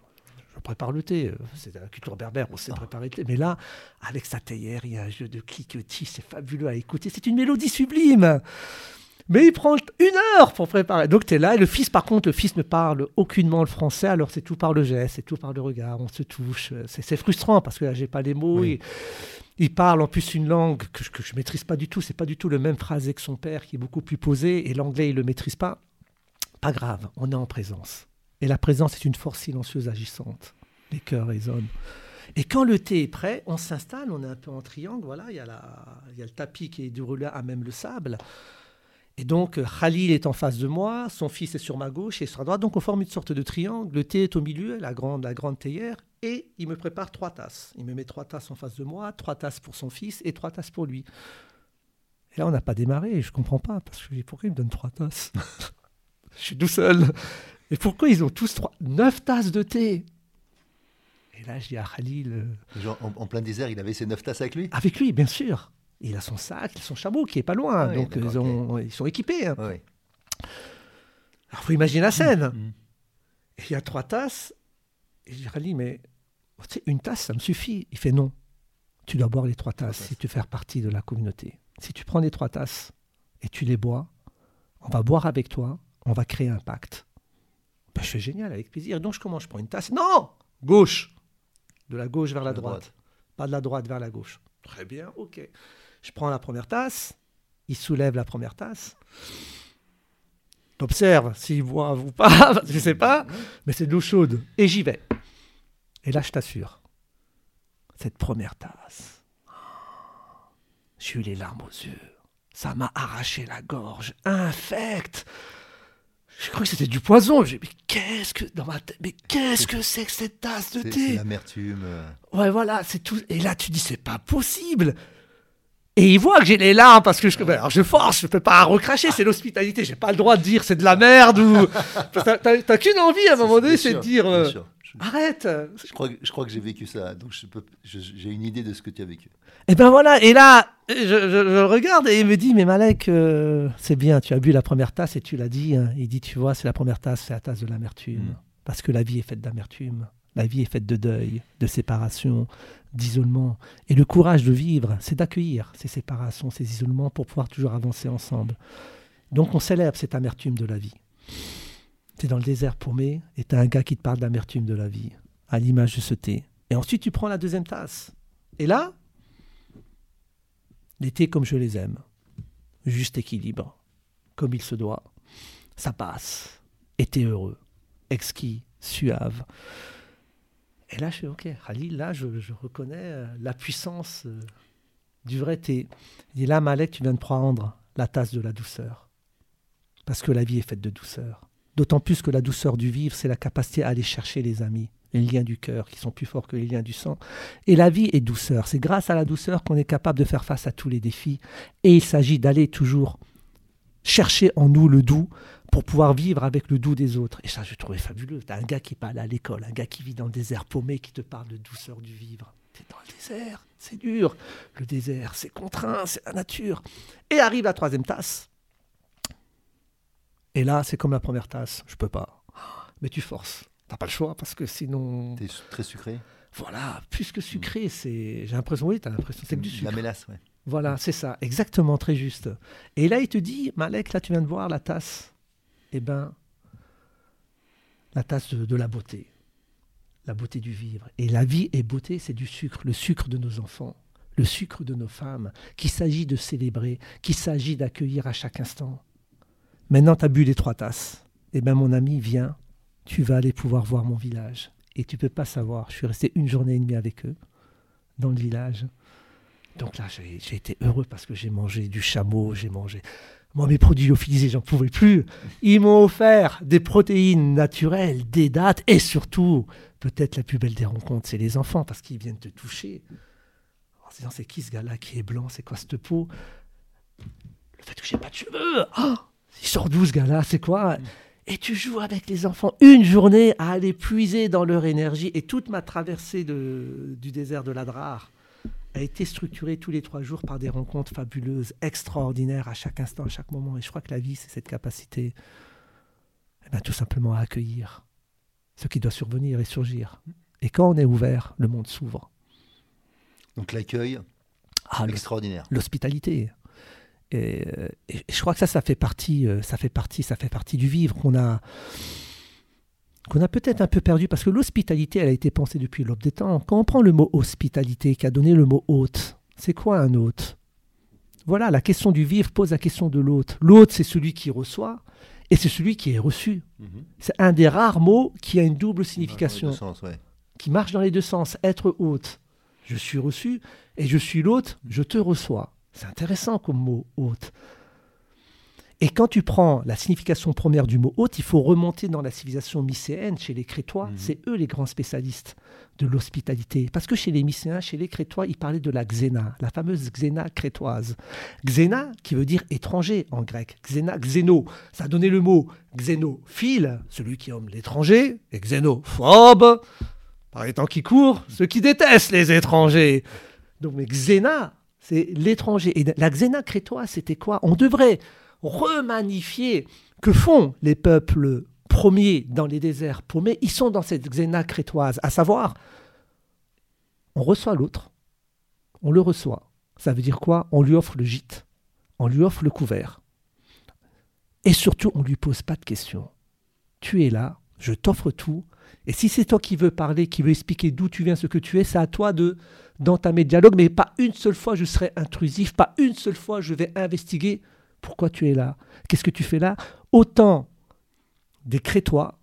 prépare le thé. C'est la culture berbère, on sait ah. préparer le thé. Mais là, avec sa théière, il y a un jeu de cliquetis, c'est fabuleux à écouter. C'est une mélodie sublime. Mais il prend une heure pour préparer. Donc tu es là. Et le fils, par contre, le fils ne parle aucunement le français. Alors c'est tout par le geste, c'est tout par le regard. On se touche. C'est frustrant parce que là, j'ai pas les mots. Il parle en plus une langue que, je ne maîtrise pas du tout. C'est pas du tout le même phrasé que son père, qui est beaucoup plus posé, et l'anglais, il le maîtrise pas. Pas grave, on est en présence. Et la présence est une force silencieuse agissante. Les cœurs résonnent. Et quand le thé est prêt, on s'installe, on est un peu en triangle, voilà, il y, a le tapis qui est déroulé à même le sable. Et donc, Khalil est en face de moi, son fils est sur ma gauche et sur ma droite. Donc, on forme une sorte de triangle. Le thé est au milieu, la grande, la grande théière. Et il me prépare trois tasses. Il me met trois tasses en face de moi, trois tasses pour son fils et trois tasses pour lui. Et là, on n'a pas démarré. Je ne comprends pas. Parce que pourquoi il me donne trois tasses? Je suis tout seul. Et pourquoi ils ont tous trois, neuf tasses de thé? Et là, je dis à Khalil. Euh, Genre, en, plein désert, il avait ses neuf tasses avec lui? Avec lui, bien sûr. Il a son sac, son chameau qui est pas loin, ah donc ils, ont, ils, sont équipés. Hein. Alors il faut imaginer la scène. Mm, mm. Et il y a trois tasses. Et je dis, mais une tasse, ça me suffit. Il fait non. Tu dois boire les trois tasses si tu veux faire partie de la communauté. Si tu prends les trois tasses et tu les bois, on va boire avec toi, on va créer un pacte. Ben, je fais génial, avec plaisir. Donc je commence, je prends une tasse. Non Gauche. De la gauche vers la, droite. Pas de la droite vers la gauche. Très bien, ok. Je prends la première tasse, il soulève la première tasse. T'observes s'il voit ou pas, je sais pas, mais c'est de l'eau chaude. Et j'y vais. Et là, je t'assure, cette première tasse, j'ai eu les larmes aux yeux. Ça m'a arraché la gorge, infecte. Je crois que c'était du poison. J'ai mais qu'est-ce que dans ma tête, mais qu'est-ce que c'est que cette tasse de thé? C'est l'amertume. Ouais, voilà, c'est tout. Et là, tu dis c'est pas possible. Et il voit que j'ai les larmes parce que je, alors je force, je peux pas recracher, c'est l'hospitalité, j'ai pas le droit de dire c'est de la merde ou. T'as qu'une envie à un moment donné, c'est de dire euh, arrête. Je crois, je crois que j'ai vécu ça, donc j'ai une idée de ce que tu as vécu. Et ben voilà, et là, je, je, regarde et il me dit mais Malek, euh, c'est bien, tu as bu la première tasse et tu l'as dit. Hein. Il dit tu vois, c'est la première tasse, c'est la tasse de l'amertume, mm. parce que la vie est faite d'amertume. La vie est faite de deuil, de séparation, d'isolement. Et le courage de vivre, c'est d'accueillir ces séparations, ces isolements pour pouvoir toujours avancer ensemble. Donc on célèbre cette amertume de la vie. Tu es dans le désert paumé et tu as un gars qui te parle d'amertume de la vie, à l'image de ce thé. Et ensuite tu prends la deuxième tasse. Et là, l'été comme je les aime, juste équilibre, comme il se doit, ça passe. Et tu es heureux, exquis, suave. Et là, je suis OK. Khalil, là, je, reconnais euh, la puissance euh, du vrai thé. Dit là, Malek, tu viens de prendre la tasse de la douceur. Parce que la vie est faite de douceur. D'autant plus que la douceur du vivre, c'est la capacité à aller chercher les amis, les liens du cœur qui sont plus forts que les liens du sang. Et la vie est douceur. C'est grâce à la douceur qu'on est capable de faire face à tous les défis. Et il s'agit d'aller toujours chercher en nous le doux pour pouvoir vivre avec le doux des autres. Et ça, je trouvais fabuleux. T'as un gars qui parle à l'école, un gars qui vit dans le désert paumé, qui te parle de douceur du vivre. T'es dans le désert, c'est dur. Le désert, c'est contraint, c'est la nature. Et arrive la troisième tasse. Et là, c'est comme la première tasse. Je peux pas. Mais tu forces. T'as pas le choix parce que sinon. T'es très sucré. Voilà, plus que sucré, c'est. J'ai l'impression, oui, t'as l'impression c'est du sucre. La mélasse, ouais. Voilà, c'est ça, exactement, très juste. Et là, il te dit, Malek, là, tu viens de voir la tasse eh bien, la tasse de, la beauté, la beauté du vivre. Et la vie et beauté, c'est du sucre, le sucre de nos enfants, le sucre de nos femmes, qu'il s'agit de célébrer, qu'il s'agit d'accueillir à chaque instant. Maintenant, tu as bu les trois tasses. Eh bien, mon ami, viens, tu vas aller pouvoir voir mon village. Et tu peux pas savoir, je suis resté une journée et demie avec eux, dans le village. Donc là, j'ai été heureux parce que j'ai mangé du chameau, j'ai mangé moi, mes produits lyophilisés, j'en pouvais plus. Ils m'ont offert des protéines naturelles, des dates, et surtout, peut-être la plus belle des rencontres, c'est les enfants, parce qu'ils viennent te toucher. En se disant, c'est qui ce gars-là qui est blanc? C'est quoi cette peau? Le fait que j'ai pas de cheveux oh Il sort d'où ce gars-là C'est quoi et tu joues avec les enfants une journée à aller puiser dans leur énergie. Et toute ma traversée du désert de l'Adrar, a été structuré tous les trois jours par des rencontres fabuleuses, extraordinaires à chaque instant, à chaque moment. Et je crois que la vie, c'est cette capacité, eh ben, tout simplement à accueillir ce qui doit survenir et surgir. Et quand on est ouvert, le monde s'ouvre. Donc l'accueil, ah, extraordinaire. L'hospitalité. Et, et, je crois que ça, ça fait partie, euh, ça fait partie, ça fait partie du vivre qu'on a qu'on a peut-être un peu perdu parce que l'hospitalité, elle a été pensée depuis l'aube des temps. Quand on prend le mot hospitalité, qui a donné le mot hôte, c'est quoi un hôte? Voilà, la question du vivre pose la question de l'hôte. L'hôte, c'est celui qui reçoit et c'est celui qui est reçu. Mhm. C'est un des rares mots qui a une double signification, qui marche dans les deux sens. Être hôte, je suis reçu, et je suis l'hôte, je te reçois. C'est intéressant comme mot hôte. Et quand tu prends la signification première du mot hôte, il faut remonter dans la civilisation mycéenne, chez les Crétois. Mhm. C'est eux les grands spécialistes de l'hospitalité. Parce que chez les Mycéens, chez les Crétois, ils parlaient de la xéna, la fameuse xéna crétoise. Xéna, qui veut dire étranger en grec. Xéna, xéno, ça a donné le mot xénophile, celui qui aime l'étranger, et xénophobe, par les temps qui courent, ceux qui détestent les étrangers. Donc, mais xéna, c'est l'étranger. Et la xéna crétoise, c'était quoi? On devrait remanifier que font les peuples premiers dans les déserts paumés. Ils sont dans cette xéna crétoise, à savoir, on reçoit l'autre, on le reçoit. Ça veut dire quoi? On lui offre le gîte, on lui offre le couvert. Et surtout, on ne lui pose pas de questions. Tu es là, je t'offre tout. Et si c'est toi qui veux parler, qui veux expliquer d'où tu viens, ce que tu es, c'est à toi de d'entamer dialogue. Mais pas une seule fois je serai intrusif, pas une seule fois je vais investiguer pourquoi tu es là Qu'est-ce que tu fais là? Autant des Crétois,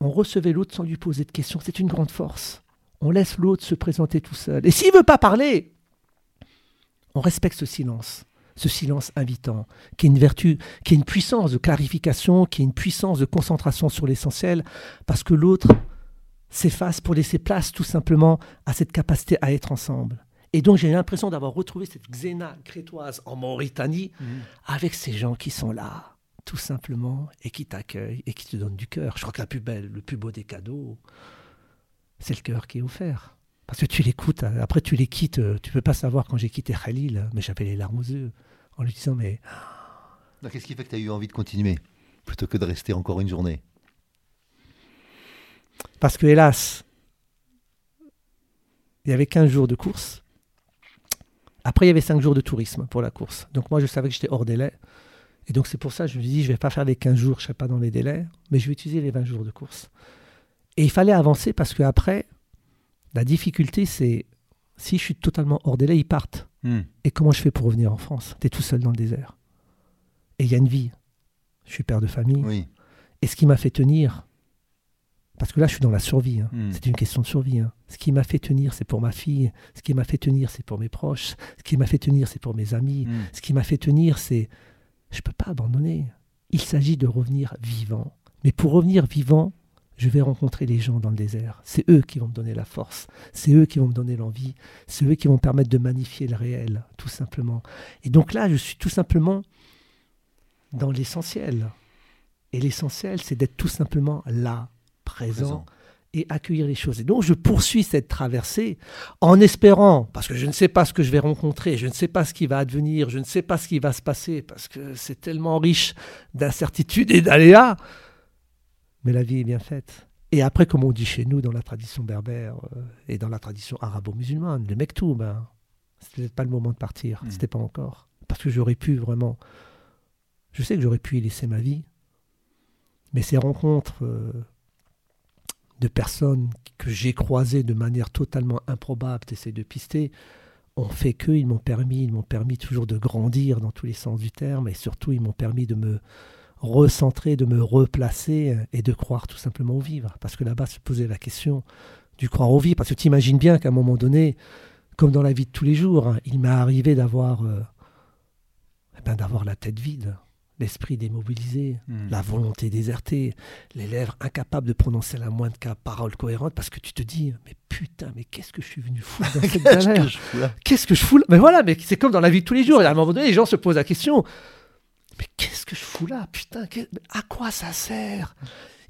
on recevait l'autre sans lui poser de questions. C'est une grande force. On laisse l'autre se présenter tout seul. Et s'il veut pas parler, on respecte ce silence, ce silence invitant, qui est une vertu, qui est une puissance de clarification, qui est une puissance de concentration sur l'essentiel, parce que l'autre s'efface pour laisser place tout simplement à cette capacité à être ensemble. Et donc j'ai l'impression d'avoir retrouvé cette xéna crétoise en Mauritanie mhm. avec ces gens qui sont là, tout simplement, et qui t'accueillent et qui te donnent du cœur. Je crois que la plus belle, le plus beau des cadeaux, c'est le cœur qui est offert. Parce que tu l'écoutes, après tu les quittes, tu peux pas savoir quand j'ai quitté Khalil, mais j'avais les larmes aux yeux, en lui disant mais... Qu'est-ce qui fait que tu as eu envie de continuer, plutôt que de rester encore une journée? Parce que hélas, il y avait 15 jours de course. Après, il y avait 5 jours de tourisme pour la course. Donc moi, je savais que j'étais hors délai. Et donc c'est pour ça que je me suis dit, je ne vais pas faire les 15 jours, je ne serai pas dans les délais, mais je vais utiliser les 20 jours de course. Et il fallait avancer parce qu'après, la difficulté, c'est si je suis totalement hors délai, ils partent. Hmm. Et comment je fais pour revenir en France? Tu es tout seul dans le désert. Et il y a une vie. Je suis père de famille. Et ce qui m'a fait tenir, parce que là, je suis dans la survie. Hein. Hmm. C'est une question de survie. Hein. Ce qui m'a fait tenir, c'est pour ma fille. Ce qui m'a fait tenir, c'est pour mes proches. Ce qui m'a fait tenir, c'est pour mes amis. Hmm. Ce qui m'a fait tenir, c'est je ne peux pas abandonner. Il s'agit de revenir vivant. Mais pour revenir vivant, je vais rencontrer les gens dans le désert. C'est eux qui vont me donner la force. C'est eux qui vont me donner l'envie. C'est eux qui vont me permettre de magnifier le réel, tout simplement. Et donc là, je suis tout simplement dans l'essentiel. Et l'essentiel, c'est d'être tout simplement là, présent, et accueillir les choses. Et donc je poursuis cette traversée en espérant, parce que je ne sais pas ce que je vais rencontrer, je ne sais pas ce qui va advenir, je ne sais pas ce qui va se passer, parce que c'est tellement riche d'incertitudes et d'aléas, mais la vie est bien faite. Et après, comme on dit chez nous dans la tradition berbère euh, et dans la tradition arabo-musulmane, le mektoub, ben, c'était peut-être pas le moment de partir, ce hmm. c'était pas encore. Parce que j'aurais pu vraiment, je sais que j'aurais pu y laisser ma vie, mais ces rencontres euh, de personnes que j'ai croisées de manière totalement improbable, essayer de pister, ont fait que, ils m'ont permis, ils m'ont permis toujours de grandir dans tous les sens du terme, et surtout ils m'ont permis de me recentrer, de me replacer et de croire tout simplement au vivre. Parce que là-bas se posait la question du croire au vivre. Parce que tu imagines bien qu'à un moment donné, comme dans la vie de tous les jours, hein, il m'est arrivé d'avoir euh, eh ben, d'avoir la tête vide l'esprit démobilisé, hmm. la volonté désertée, les lèvres incapables de prononcer la moindre parole cohérente parce que tu te dis mais putain mais qu'est-ce que je suis venu foutre dans cette galère Qu'est-ce que je fous là Mais voilà, mais c'est comme dans la vie de tous les jours. à un moment donné, les gens se posent la question mais qu'est-ce que je fous là Putain, à quoi ça sert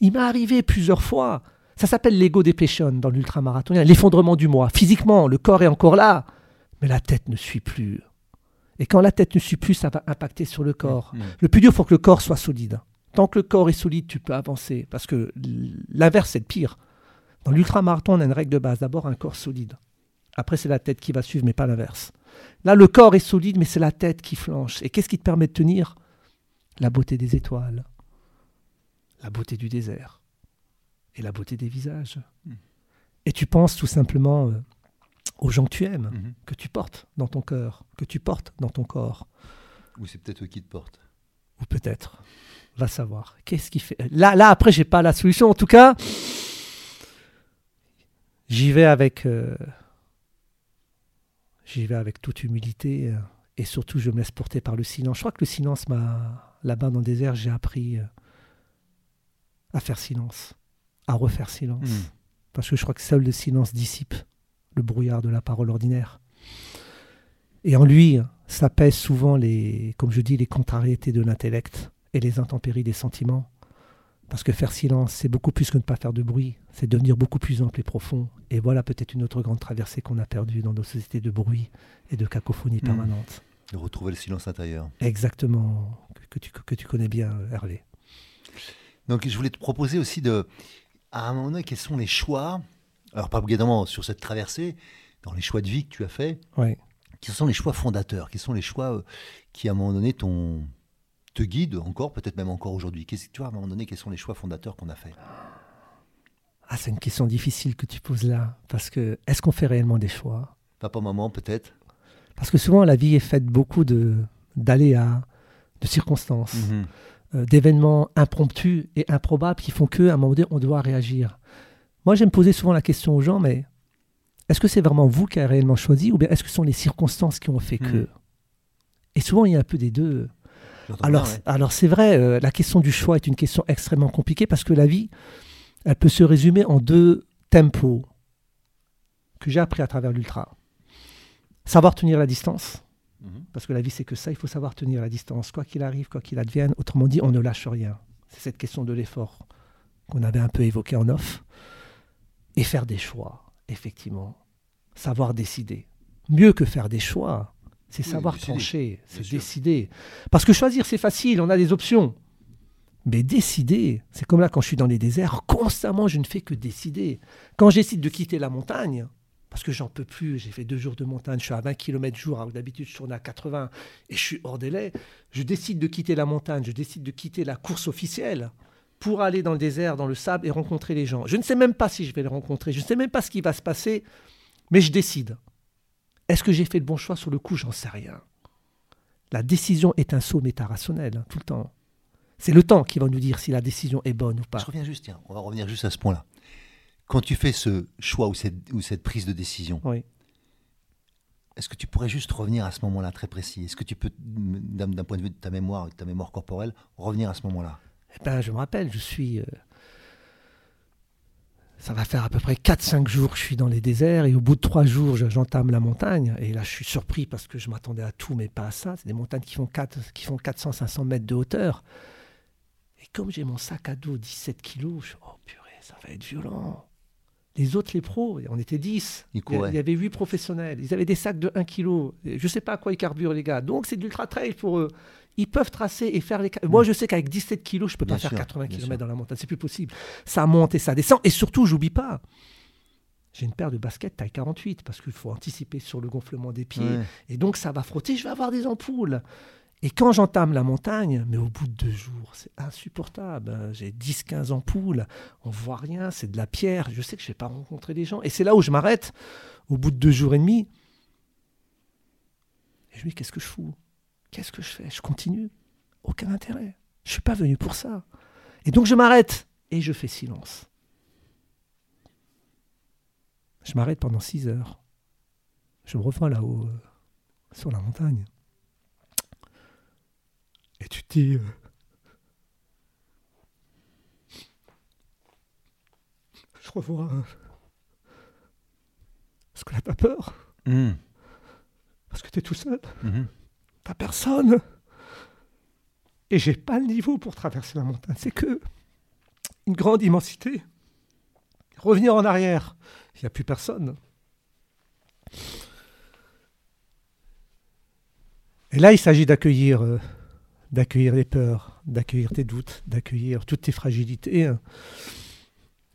Il m'est arrivé plusieurs fois. Ça s'appelle l'ego depression dans l'ultramarathon, l'effondrement du moi. Physiquement, le corps est encore là, mais la tête ne suit plus. Et quand la tête ne suit plus, ça va impacter sur le corps. Mm, mm. Le plus dur, il faut que le corps soit solide. Tant que le corps est solide, tu peux avancer. Parce que l'inverse, c'est le pire. Dans l'ultramarathon, on a une règle de base. D'abord, un corps solide. Après, c'est la tête qui va suivre, mais pas l'inverse. Là, le corps est solide, mais c'est la tête qui flanche. Et qu'est-ce qui te permet de tenir? La beauté des étoiles, la beauté du désert et la beauté des visages. Mm. Et tu penses tout simplement euh, aux gens que tu aimes, mhm. que tu portes dans ton cœur, que tu portes dans ton corps. Ou c'est peut-être eux qui te portent. Ou peut-être. Va savoir. Qu'est-ce qui fait. Là, là après, j'ai pas la solution. En tout cas, j'y vais avec. Euh, j'y vais avec toute humilité. Euh, et surtout, je me laisse porter par le silence. Je crois que le silence m'a. Là-bas dans le désert, j'ai appris euh, à faire silence, à refaire silence. Hmm. Parce que je crois que seul le silence dissipe le brouillard de la parole ordinaire. Et en lui s'apaisent souvent les, comme je dis, les contrariétés de l'intellect et les intempéries des sentiments. Parce que faire silence, c'est beaucoup plus que ne pas faire de bruit, c'est devenir beaucoup plus ample et profond. Et voilà peut-être une autre grande traversée qu'on a perdue dans nos sociétés de bruit et de cacophonie mmh. permanente. De retrouver le silence intérieur. Exactement, que, tu, que tu connais bien, Hervé. Donc je voulais te proposer aussi de, à un moment donné, quels sont les choix alors pas obligatoirement sur cette traversée, dans les choix de vie que tu as fait, ouais. qui sont les choix fondateurs, qui sont les choix euh, qui à un moment donné ton, te guident encore, peut-être même encore aujourd'hui. Qu'est-ce que tu vois à un moment donné, quels sont les choix fondateurs qu'on a fait Ah, c'est une question difficile que tu poses là, parce que est-ce qu'on fait réellement des choix? Papa, maman, peut-être Parce que souvent la vie est faite beaucoup de d'aléas, de circonstances. Mhm. Euh, d'événements impromptus et improbables qui font qu'à un moment donné, on doit réagir. Moi, j'aime poser souvent la question aux gens, mais est-ce que c'est vraiment vous qui avez réellement choisi ou bien est-ce que ce sont les circonstances qui ont fait que hmm. Et souvent, il y a un peu des deux. Alors, alors c'est vrai, euh, la question du choix est une question extrêmement compliquée parce que la vie, elle peut se résumer en deux tempos que j'ai appris à travers l'ultra. Savoir tenir la distance, mhm. parce que la vie, c'est que ça, il faut savoir tenir la distance, quoi qu'il arrive, quoi qu'il advienne. Autrement dit, on ne lâche rien. C'est cette question de l'effort qu'on avait un peu évoqué en off et faire des choix, effectivement. Savoir décider. Mieux que faire des choix, c'est savoir trancher, c'est décider. Parce que choisir, c'est facile, on a des options. Mais décider, c'est comme là quand je suis dans les déserts, constamment je ne fais que décider. Quand j'essaie de quitter la montagne, parce que j'en peux plus. J'ai fait deux jours de montagne, je suis à 20 km jour, alors d'habitude je tourne à 80 et je suis hors délai. Je décide de quitter la montagne, je décide de quitter la course officielle pour aller dans le désert, dans le sable et rencontrer les gens. Je ne sais même pas si je vais les rencontrer, je ne sais même pas ce qui va se passer, mais je décide. Est-ce que j'ai fait le bon choix sur le coup? J'en sais rien. La décision est un saut métarationnel, hein, tout le temps. C'est le temps qui va nous dire si la décision est bonne ou pas. Je reviens juste, tiens, on va revenir juste à ce point-là. Quand tu fais ce choix ou cette, ou cette prise de décision, oui. est-ce que tu pourrais juste revenir à ce moment-là très précis? Est-ce que tu peux, d'un point de vue de ta mémoire, de ta mémoire corporelle, revenir à ce moment-là? Eh ben, Je me rappelle, je suis... Euh, ça va faire à peu près 4-5 jours que je suis dans les déserts et au bout de 3 jours, j'entame la montagne. Et là, je suis surpris parce que je m'attendais à tout, mais pas à ça. C'est des montagnes qui font, 4, qui font 400-500 mètres de hauteur. Et comme j'ai mon sac à dos 17 kilos, je suis, oh purée, ça va être violent. Les autres, les pros, on était 10. Il y avait 8 professionnels. Ils avaient des sacs de 1 kg. Je ne sais pas à quoi ils carburent, les gars. Donc, c'est de l'ultra trail pour eux. Ils peuvent tracer et faire les. Moi, je sais qu'avec 17 kg, je ne peux pas faire 80 km dans la montagne. C'est plus possible. Ça monte et ça descend. Et surtout, j'oublie pas. J'ai une paire de baskets taille 48 parce qu'il faut anticiper sur le gonflement des pieds. Et donc, ça va frotter. Je vais avoir des ampoules. Et quand j'entame la montagne, mais au bout de deux jours, c'est insupportable. J'ai 10-15 ampoules, on voit rien, c'est de la pierre. Je sais que je ne vais pas rencontrer des gens. Et c'est là où je m'arrête, au bout de deux jours et demi. Et je me dis, qu'est-ce que je fous? Qu'est-ce que je fais? Je continue Aucun intérêt. Je ne suis pas venu pour ça. Et donc je m'arrête et je fais silence. Je m'arrête pendant six heures. Je me revois là-haut, euh, sur la montagne. Et tu te dis. Euh, je revois. Euh, parce que là, t'as peur? Hmm. Parce que t'es tout seul. Hmm. T'as personne. Et j'ai pas le niveau pour traverser la montagne. C'est que une grande immensité. Revenir en arrière, il n'y a plus personne. Et là, il s'agit d'accueillir euh, d'accueillir les peurs, d'accueillir tes doutes, d'accueillir toutes tes fragilités. Hein.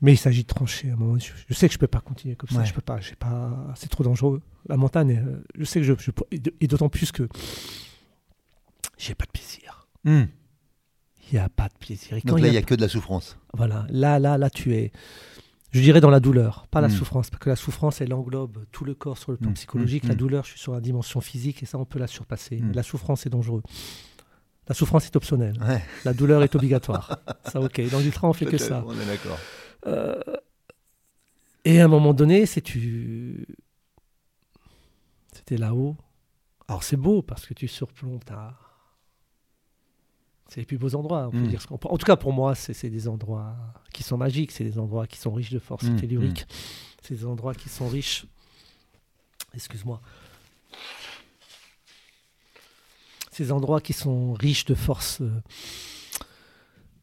Mais il s'agit de trancher à un moment. Je, sais que je peux pas continuer comme ça. Je peux pas. pas. C'est trop dangereux. La montagne. Euh, je sais que je. et d'autant plus que j'ai pas de plaisir. Hmm. Il n'y a pas de plaisir. Donc là, il n'y a, que de la souffrance. Voilà. Là, là, là, tu es. Je dirais dans la douleur, pas la hmm. souffrance, parce que la souffrance, elle englobe tout le corps sur le plan hmm. psychologique. La douleur, je suis sur la dimension physique et ça, on peut la surpasser. La souffrance, c'est dangereux. La souffrance est optionnelle. La douleur est obligatoire. ça, ok. Dans l'ultra, on fait que ça. On est d'accord. Euh, et à un moment donné, c'est tu. C'était là-haut. Alors c'est beau parce que tu surplombes ta. C'est les plus beaux endroits, on peut hmm. dire ce En tout cas, pour moi, c'est des endroits qui sont magiques, c'est des endroits qui sont riches de force mmh, tellurique, c'est des endroits qui sont riches. Excuse-moi ces endroits qui sont riches de force euh,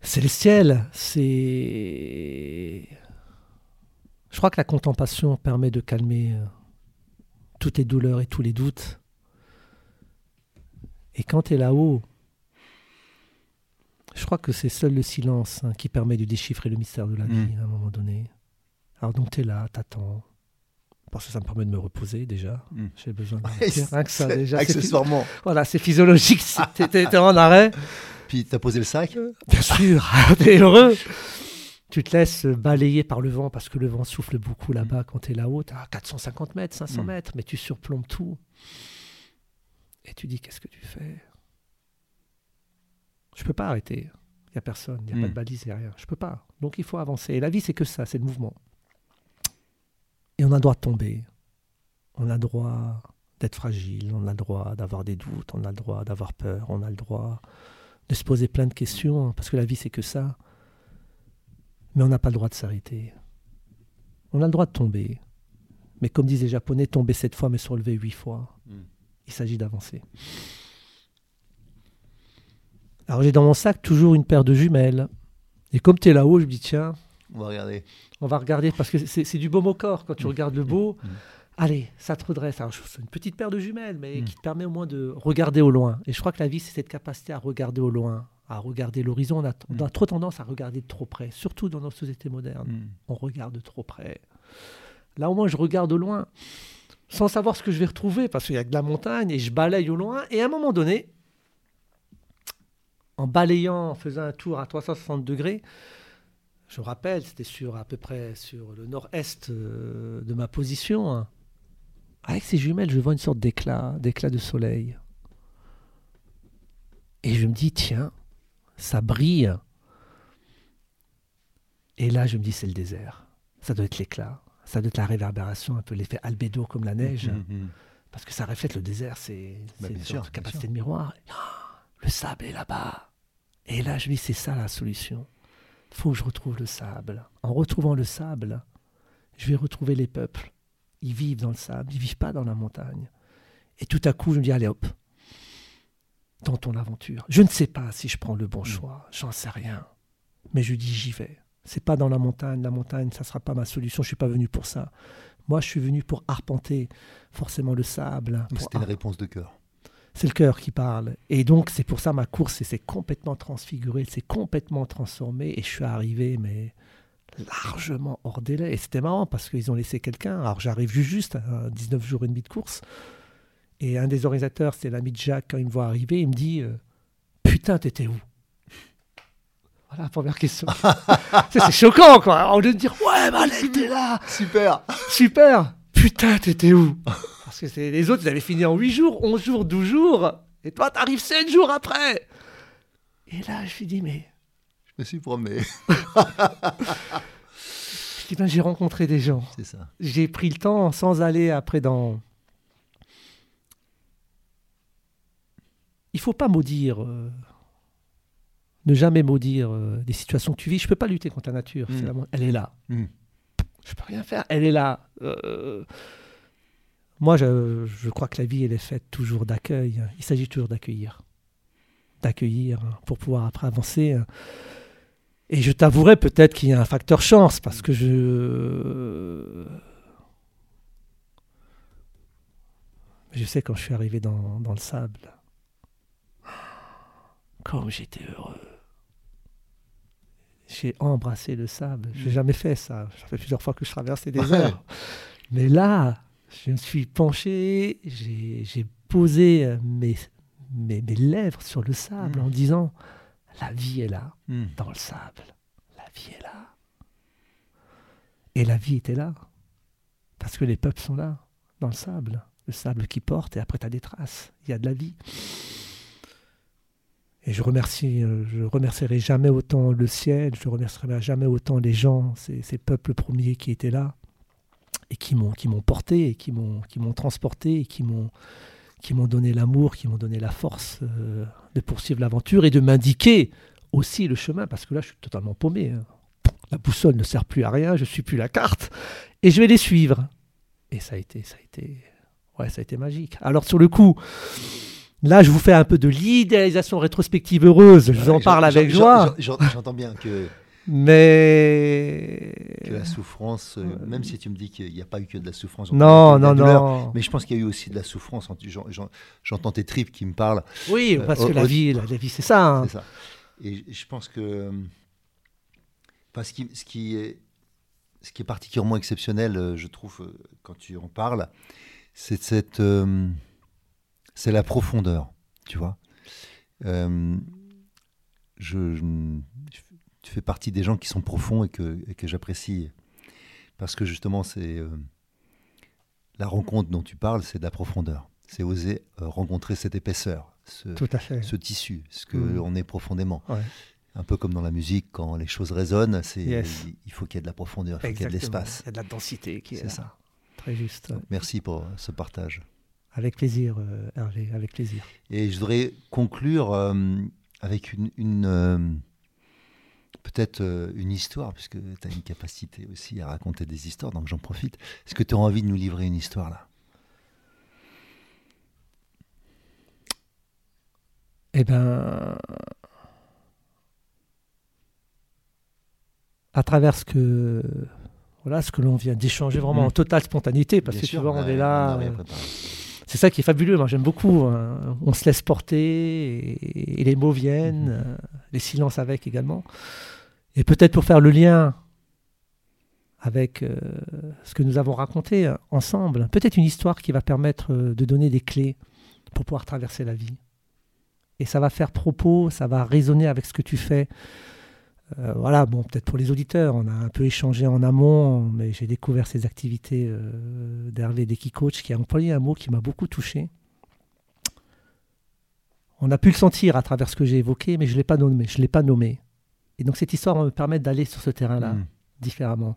célestielle. C'est. Je crois que la contemplation permet de calmer euh, toutes les douleurs et tous les doutes. Et quand tu es là-haut, je crois que c'est seul le silence hein, qui permet de déchiffrer le mystère de la vie mm. à un moment donné. Alors donc tu es là, t'attends, parce que ça me permet de me reposer déjà. Hmm. J'ai besoin de rien que ça déjà. Accessoirement. Voilà, c'est physiologique. Tu étais en arrêt. Puis tu as posé le sac Bien sûr, t'es heureux. Tu te laisses balayer par le vent parce que le vent souffle beaucoup là-bas quand tu es là-haut. Tu as 450 mètres, 500 hmm. mètres, mais tu surplombes tout. Et tu dis qu'est-ce que tu fais? Je peux pas arrêter. Il n'y a personne, il n'y a pas de hmm. balise, il n'y a rien. Je peux pas. Donc il faut avancer. Et la vie, c'est que ça, c'est le mouvement. Et on a le droit de tomber. On a le droit d'être fragile, on a le droit d'avoir des doutes, on a le droit d'avoir peur, on a le droit de se poser plein de questions, parce que la vie c'est que ça. Mais on n'a pas le droit de s'arrêter. On a le droit de tomber. Mais comme disent les Japonais, tomber sept fois mais se relever huit fois. Hmm. Il s'agit d'avancer. Alors j'ai dans mon sac toujours une paire de jumelles. Et comme tu es là-haut, je me dis, tiens, on va regarder. On va regarder parce que c'est du baume au corps quand tu mmh. regardes le beau. Allez, ça te redresse. C'est une petite paire de jumelles, mais mmh. qui te permet au moins de regarder au loin. Et je crois que la vie, c'est cette capacité à regarder au loin, à regarder l'horizon. On, a, trop tendance à regarder de trop près, surtout dans nos sociétés modernes. On regarde de trop près. Là, au moins, je regarde au loin, sans savoir ce que je vais retrouver, parce qu'il y a de la montagne, et je balaye au loin. Et à un moment donné, en balayant, en faisant un tour à 360 degrés, je rappelle, c'était sur à peu près sur le nord-est euh, de ma position. Hein. Avec ces jumelles, je vois une sorte d'éclat, d'éclat de soleil. Et je me dis, tiens, ça brille. Et là, je me dis, c'est le désert. Ça doit être l'éclat. Ça doit être la réverbération, un peu l'effet albédo comme la neige. Mmh, mmh, mmh. Parce que ça reflète le désert, c'est bah, une capacité de miroir. le sable est là-bas. Et là, je me dis, c'est ça la solution. Il faut que je retrouve le sable. En retrouvant le sable, je vais retrouver les peuples. Ils vivent dans le sable, ils vivent pas dans la montagne. Et tout à coup, je me dis, allez hop, dans ton aventure. Je ne sais pas si je prends le bon choix, j'en sais rien. Mais je dis, j'y vais. C'est pas dans la montagne. La montagne, ça sera pas ma solution. Je suis pas venu pour ça. Moi, je suis venu pour arpenter forcément le sable. C'était une réponse de cœur. C'est le cœur qui parle. Et donc, c'est pour ça ma course s'est complètement transfigurée, s'est complètement transformée. Et je suis arrivé, mais largement hors délai. Et c'était marrant parce qu'ils ont laissé quelqu'un. Alors, j'arrive juste à 19 jours et demi de course. Et un des organisateurs, c'est l'ami de Jacques, quand il me voit arriver, il me dit euh, Putain, t'étais où? Voilà, première question. c'est choquant, quoi. Au lieu de dire, ouais, bah, t'es là. Super. Super. Putain, t'étais où? Parce que les autres, ils avaient fini en 8 jours, 11 jours, 12 jours. Et toi, t'arrives 7 jours après. Et là, je me dis, mais. Je me suis dis, ben, j'ai rencontré des gens. C'est ça. J'ai pris le temps sans aller après dans. Il faut pas maudire. Euh, ne jamais maudire euh, des situations que tu vis. Je ne peux pas lutter contre la nature. Mm. elle est là. Je mm. Je peux rien faire. Elle est là. Euh, moi, je, crois que la vie, elle est faite toujours d'accueil. Il s'agit toujours d'accueillir. D'accueillir pour pouvoir après avancer. Et je t'avouerai peut-être qu'il y a un facteur chance parce que je. Je sais quand je suis arrivé dans, dans le sable, comme j'étais heureux j'ai embrassé le sable. Je n'ai mm. jamais fait ça. Ça fait plusieurs fois que je traversais des heures. Mais là, je me suis penché, j'ai posé euh, mes, mes, lèvres sur le sable en mm. disant La vie est là, mm. dans le sable. La vie est là. Et la vie était là. Parce que les peuples sont là, dans le sable. Le sable qui porte, et après, tu as des traces. Il y a de la vie. Et je remercie, euh, je remercierai jamais autant le ciel, je remercierai jamais autant les gens, ces, ces peuples premiers qui étaient là et qui m'ont qui m'ont porté et qui m'ont qui m'ont transporté et qui m'ont qui m'ont donné l'amour, qui m'ont donné la force euh, de poursuivre l'aventure et de m'indiquer aussi le chemin parce que là je suis totalement paumé. Hein. La boussole ne sert plus à rien, je suis plus la carte et je vais les suivre. Et ça a été ça a été ouais, ça a été magique. Alors sur le coup, Là, je vous fais un peu de l'idéalisation rétrospective heureuse. Je vous en parle avec joie. J'entends bien que. Mais. Que la souffrance, euh, même si tu me dis qu'il n'y a pas eu que de la souffrance. Non, non, non. Mais je pense qu'il y a eu aussi de la souffrance. J'entends tes tripes qui me parlent. Oui, parce que la vie, la, vie c'est ça, hein. C'est ça. Et je pense que. Parce que ce qui est, ce qui est particulièrement exceptionnel, euh, je trouve, euh, quand tu en parles, c'est cette c'est la profondeur, tu vois. Euh, je, tu fais partie des gens qui sont profonds et que, que j'apprécie. Parce que justement, c'est euh, la rencontre dont tu parles, c'est de la profondeur. C'est oser euh, rencontrer cette épaisseur, ce, Tout à fait. ce tissu, ce que mmh. on est profondément. Un peu comme dans la musique, quand les choses résonnent, c'est il faut qu'il y ait de la profondeur, il faut qu'il y ait de l'espace. Il y a de la densité qui est, est ça. Très juste. merci pour ce partage. Avec plaisir, euh, Hervé, avec plaisir. Et je voudrais conclure euh, avec une, euh, peut-être une histoire, puisque tu as une capacité aussi à raconter des histoires, donc j'en profite. Est-ce que tu as envie de nous livrer une histoire là? Eh bien, à travers ce que voilà ce que l'on vient d'échanger vraiment mmh. en totale spontanéité, parce que souvent on est là c'est ça qui est fabuleux. Moi, j'aime beaucoup. Hein. On se laisse porter et, les mots viennent, mhm. euh, les silences avec également. Et peut-être pour faire le lien avec euh, ce que nous avons raconté euh, ensemble. Peut-être une histoire qui va permettre de donner des clés pour pouvoir traverser la vie. Et ça va faire propos, ça va résonner avec ce que tu fais. Voilà, bon, peut-être pour les auditeurs, on a un peu échangé en amont, mais j'ai découvert ces activités d'Hervé Deki Coach qui a employé un mot qui m'a beaucoup touché. On a pu le sentir à travers ce que j'ai évoqué, mais je ne l'ai pas nommé. Je l'ai pas nommé. Et donc cette histoire va me permettre d'aller sur ce terrain-là mmh. différemment.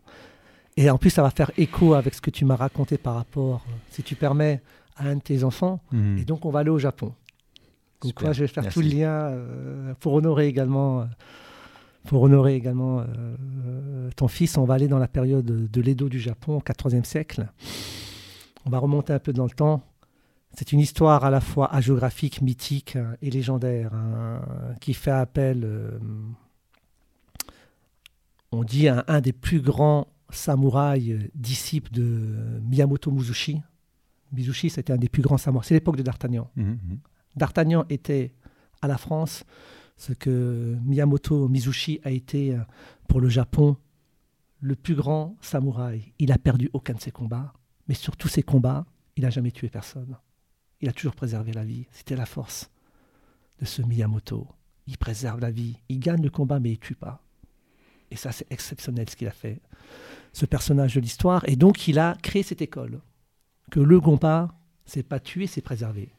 Et en plus, ça va faire écho avec ce que tu m'as raconté par rapport, si tu permets, à un de tes enfants. Mhm. Et donc, on va aller au Japon. Donc, moi, je vais faire tout le lien euh, pour honorer également, euh, pour honorer également euh, ton fils. On va aller dans la période de l'Edo du Japon, au 14e siècle. On va remonter un peu dans le temps. C'est une histoire à la fois hagiographique, mythique et légendaire, hein, qui fait appel, on dit, à un des plus grands samouraï euh, disciple de Miyamoto Mizushi. Mizushi, c'était un des plus grands samouraïs. C'est l'époque de D'Artagnan. Mhm, mhm. D'Artagnan était à la France ce que Miyamoto Mizushi a été euh, pour le Japon le plus grand samouraï. Il a perdu aucun de ses combats, mais sur tous ses combats, il n'a jamais tué personne. Il a toujours préservé la vie. C'était la force de ce Miyamoto. Il préserve la vie. Il gagne le combat, mais il ne tue pas. Et ça, c'est exceptionnel ce qu'il a fait ce personnage de l'histoire. Et donc, il a créé cette école. Que le combat, c'est pas tuer, c'est préserver.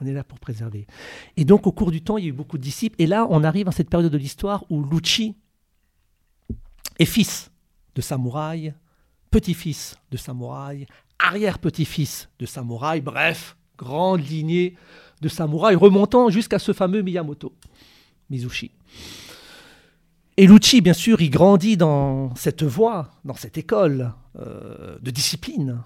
On est là pour préserver. Et donc, au cours du temps, il y a eu beaucoup de disciples. Et là, on arrive à cette période de l'histoire où Lucci est fils de samouraï, petit-fils de samouraï, arrière-petit-fils de samouraï, bref, grande lignée de samouraï remontant jusqu'à ce fameux Miyamoto, Mizushi. Et Lucci, bien sûr, il grandit dans cette voie, dans cette école euh, de discipline,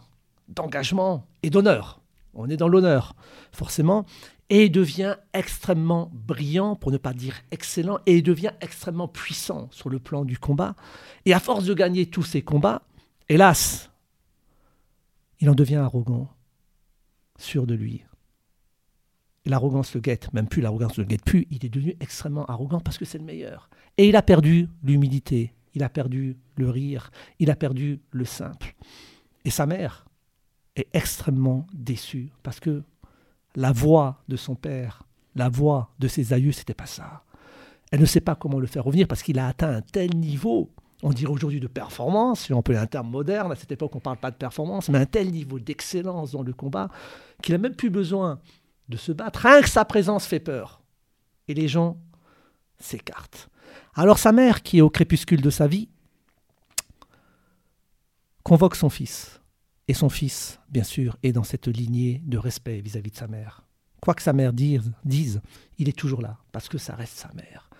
d'engagement et d'honneur. On est dans l'honneur, forcément. Et il devient extrêmement brillant, pour ne pas dire excellent, et il devient extrêmement puissant sur le plan du combat. Et à force de gagner tous ces combats, hélas, il en devient arrogant, sûr de lui. L'arrogance le guette, même plus l'arrogance le guette plus, il est devenu extrêmement arrogant parce que c'est le meilleur. Et il a perdu l'humilité, il a perdu le rire, il a perdu le simple. Et sa mère est extrêmement déçue parce que la voix de son père, la voix de ses aïeux, c'était pas ça. Elle ne sait pas comment le faire revenir parce qu'il a atteint un tel niveau, on dirait aujourd'hui de performance, si on peut un terme moderne, à cette époque on ne parle pas de performance, mais un tel niveau d'excellence dans le combat qu'il n'a même plus besoin de se battre. Rien que sa présence fait peur. Et les gens s'écartent. Alors sa mère, qui est au crépuscule de sa vie, convoque son fils. Et son fils, bien sûr, est dans cette lignée de respect vis-à-vis de sa mère. Quoi que sa mère dise, il est toujours là, parce que ça reste sa mère.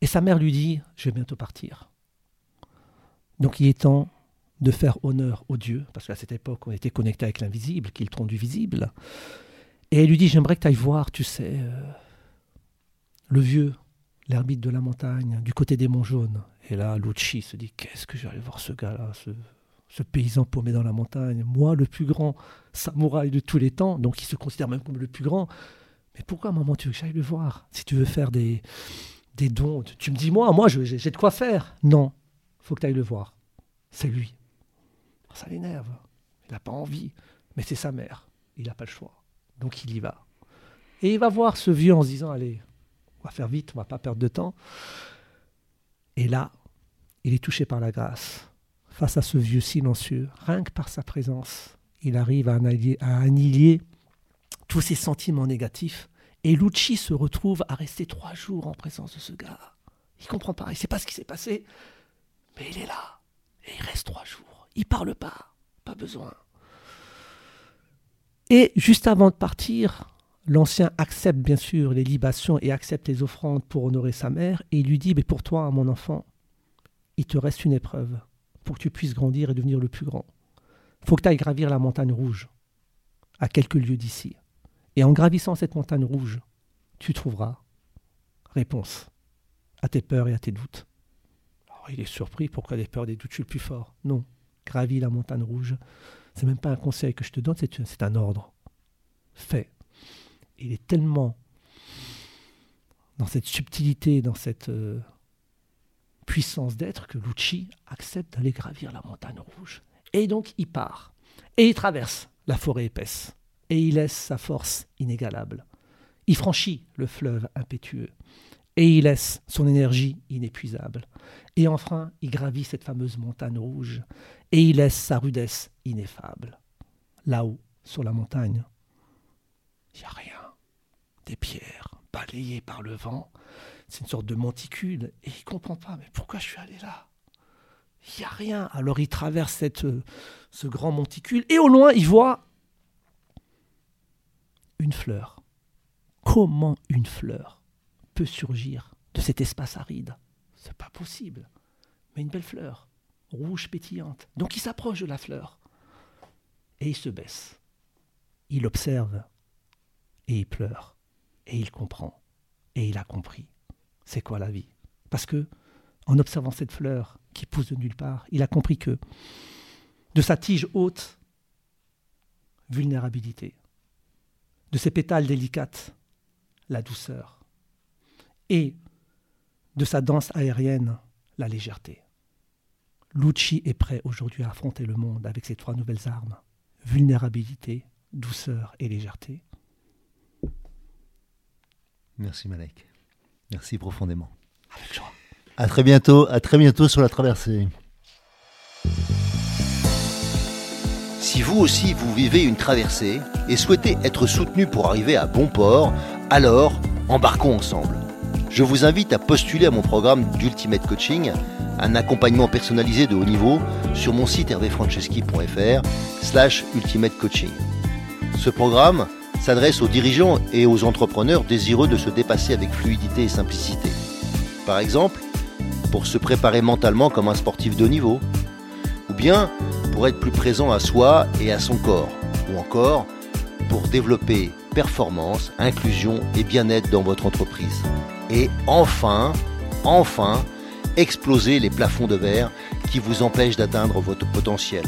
Et sa mère lui dit, je vais bientôt partir. Donc il est temps de faire honneur au Dieu, parce qu'à cette époque, on était connecté avec l'invisible, qui est le tronc du visible. Et elle lui dit, j'aimerais que tu ailles voir, tu sais, euh, le vieux, l'ermite de la montagne, du côté des monts jaunes. Et là, Lucci se dit, qu'est-ce que j'allais voir ce gars-là, paysan paumé dans la montagne, moi, le plus grand samouraï de tous les temps, donc il se considère même comme le plus grand. Mais pourquoi, maman, tu veux que j'aille le voir Si tu veux faire des, des dons, tu me dis, moi, moi, j'ai de quoi faire. Non, faut que tu ailles le voir. C'est lui. Ça l'énerve. Il n'a pas envie. Mais c'est sa mère. Il n'a pas le choix. Donc il y va. Et il va voir ce vieux en se disant, allez, on va faire vite, on va pas perdre de temps. Et là, il est touché par la grâce. Face à ce vieux silencieux, rien que par sa présence, il arrive à annihiler, tous ses sentiments négatifs. Et Lucci se retrouve à rester trois jours en présence de ce gars. Il comprend pas, il sait pas ce qui s'est passé, mais il est là. Et il reste trois jours. Il parle pas, pas besoin. Et juste avant de partir, l'ancien accepte bien sûr les libations et accepte les offrandes pour honorer sa mère, et il lui dit, mais pour toi, mon enfant, il te reste une épreuve pour que tu puisses grandir et devenir le plus grand. Faut que tu ailles gravir la montagne rouge, à quelques lieues d'ici. Et en gravissant cette montagne rouge, tu trouveras réponse à tes peurs et à tes doutes. Il est surpris, pourquoi les peurs les doutes, je suis le plus fort? Non, gravis la montagne rouge, c'est même pas un conseil que je te donne, c'est un ordre. Fais. Il est tellement dans cette subtilité, dans cette euh, puissance d'être que Lucci accepte d'aller gravir la montagne rouge. Et donc il part. Et il traverse la forêt épaisse. Et il laisse sa force inégalable. Il franchit le fleuve impétueux. Et il laisse son énergie inépuisable. Et enfin, il gravit cette fameuse montagne rouge. Et il laisse sa rudesse ineffable. Là-haut, sur la montagne, il n'y a rien. Des pierres balayées par le vent. C'est une sorte de monticule. Et il ne comprend pas, mais pourquoi je suis allé là? Il n'y a rien. Alors il traverse cette, euh, ce grand monticule. Et au loin, il voit une fleur. Comment une fleur peut surgir de cet espace aride? C'est pas possible. Mais une belle fleur, rouge pétillante. Donc il s'approche de la fleur. Et il se baisse. Il observe et il pleure et il comprend et il a compris c'est quoi la vie? Parce que en observant cette fleur qui pousse de nulle part, il a compris que de sa tige haute, vulnérabilité, de ses pétales délicates, la douceur, et de sa danse aérienne, la légèreté. Lucci est prêt aujourd'hui à affronter le monde avec ses trois nouvelles armes vulnérabilité, douceur et légèreté. Merci Malek. Merci profondément. Avec joie. À très bientôt, à très bientôt sur la traversée. Si vous aussi vous vivez une traversée et souhaitez être soutenu pour arriver à bon port, alors embarquons ensemble. Je vous invite à postuler à mon programme d'Ultimate Coaching, un accompagnement personnalisé de haut niveau sur mon site hervéfranceschi.fr slash ultimate coaching. Ce programme s'adresse aux dirigeants et aux entrepreneurs désireux de se dépasser avec fluidité et simplicité. Par exemple, pour se préparer mentalement comme un sportif de niveau, ou bien pour être plus présent à soi et à son corps, ou encore pour développer performance, inclusion et bien-être dans votre entreprise et enfin, enfin, exploser les plafonds de verre qui vous empêchent d'atteindre votre potentiel.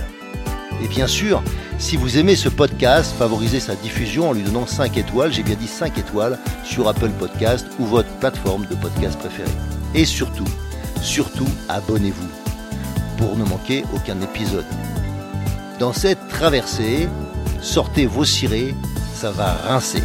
Et bien sûr, si vous aimez ce podcast, favorisez sa diffusion en lui donnant 5 étoiles, j'ai bien dit 5 étoiles, sur Apple Podcast ou votre plateforme de podcast préférée. Et surtout, surtout, abonnez-vous pour ne manquer aucun épisode. Dans cette traversée, sortez vos cirés, ça va rincer.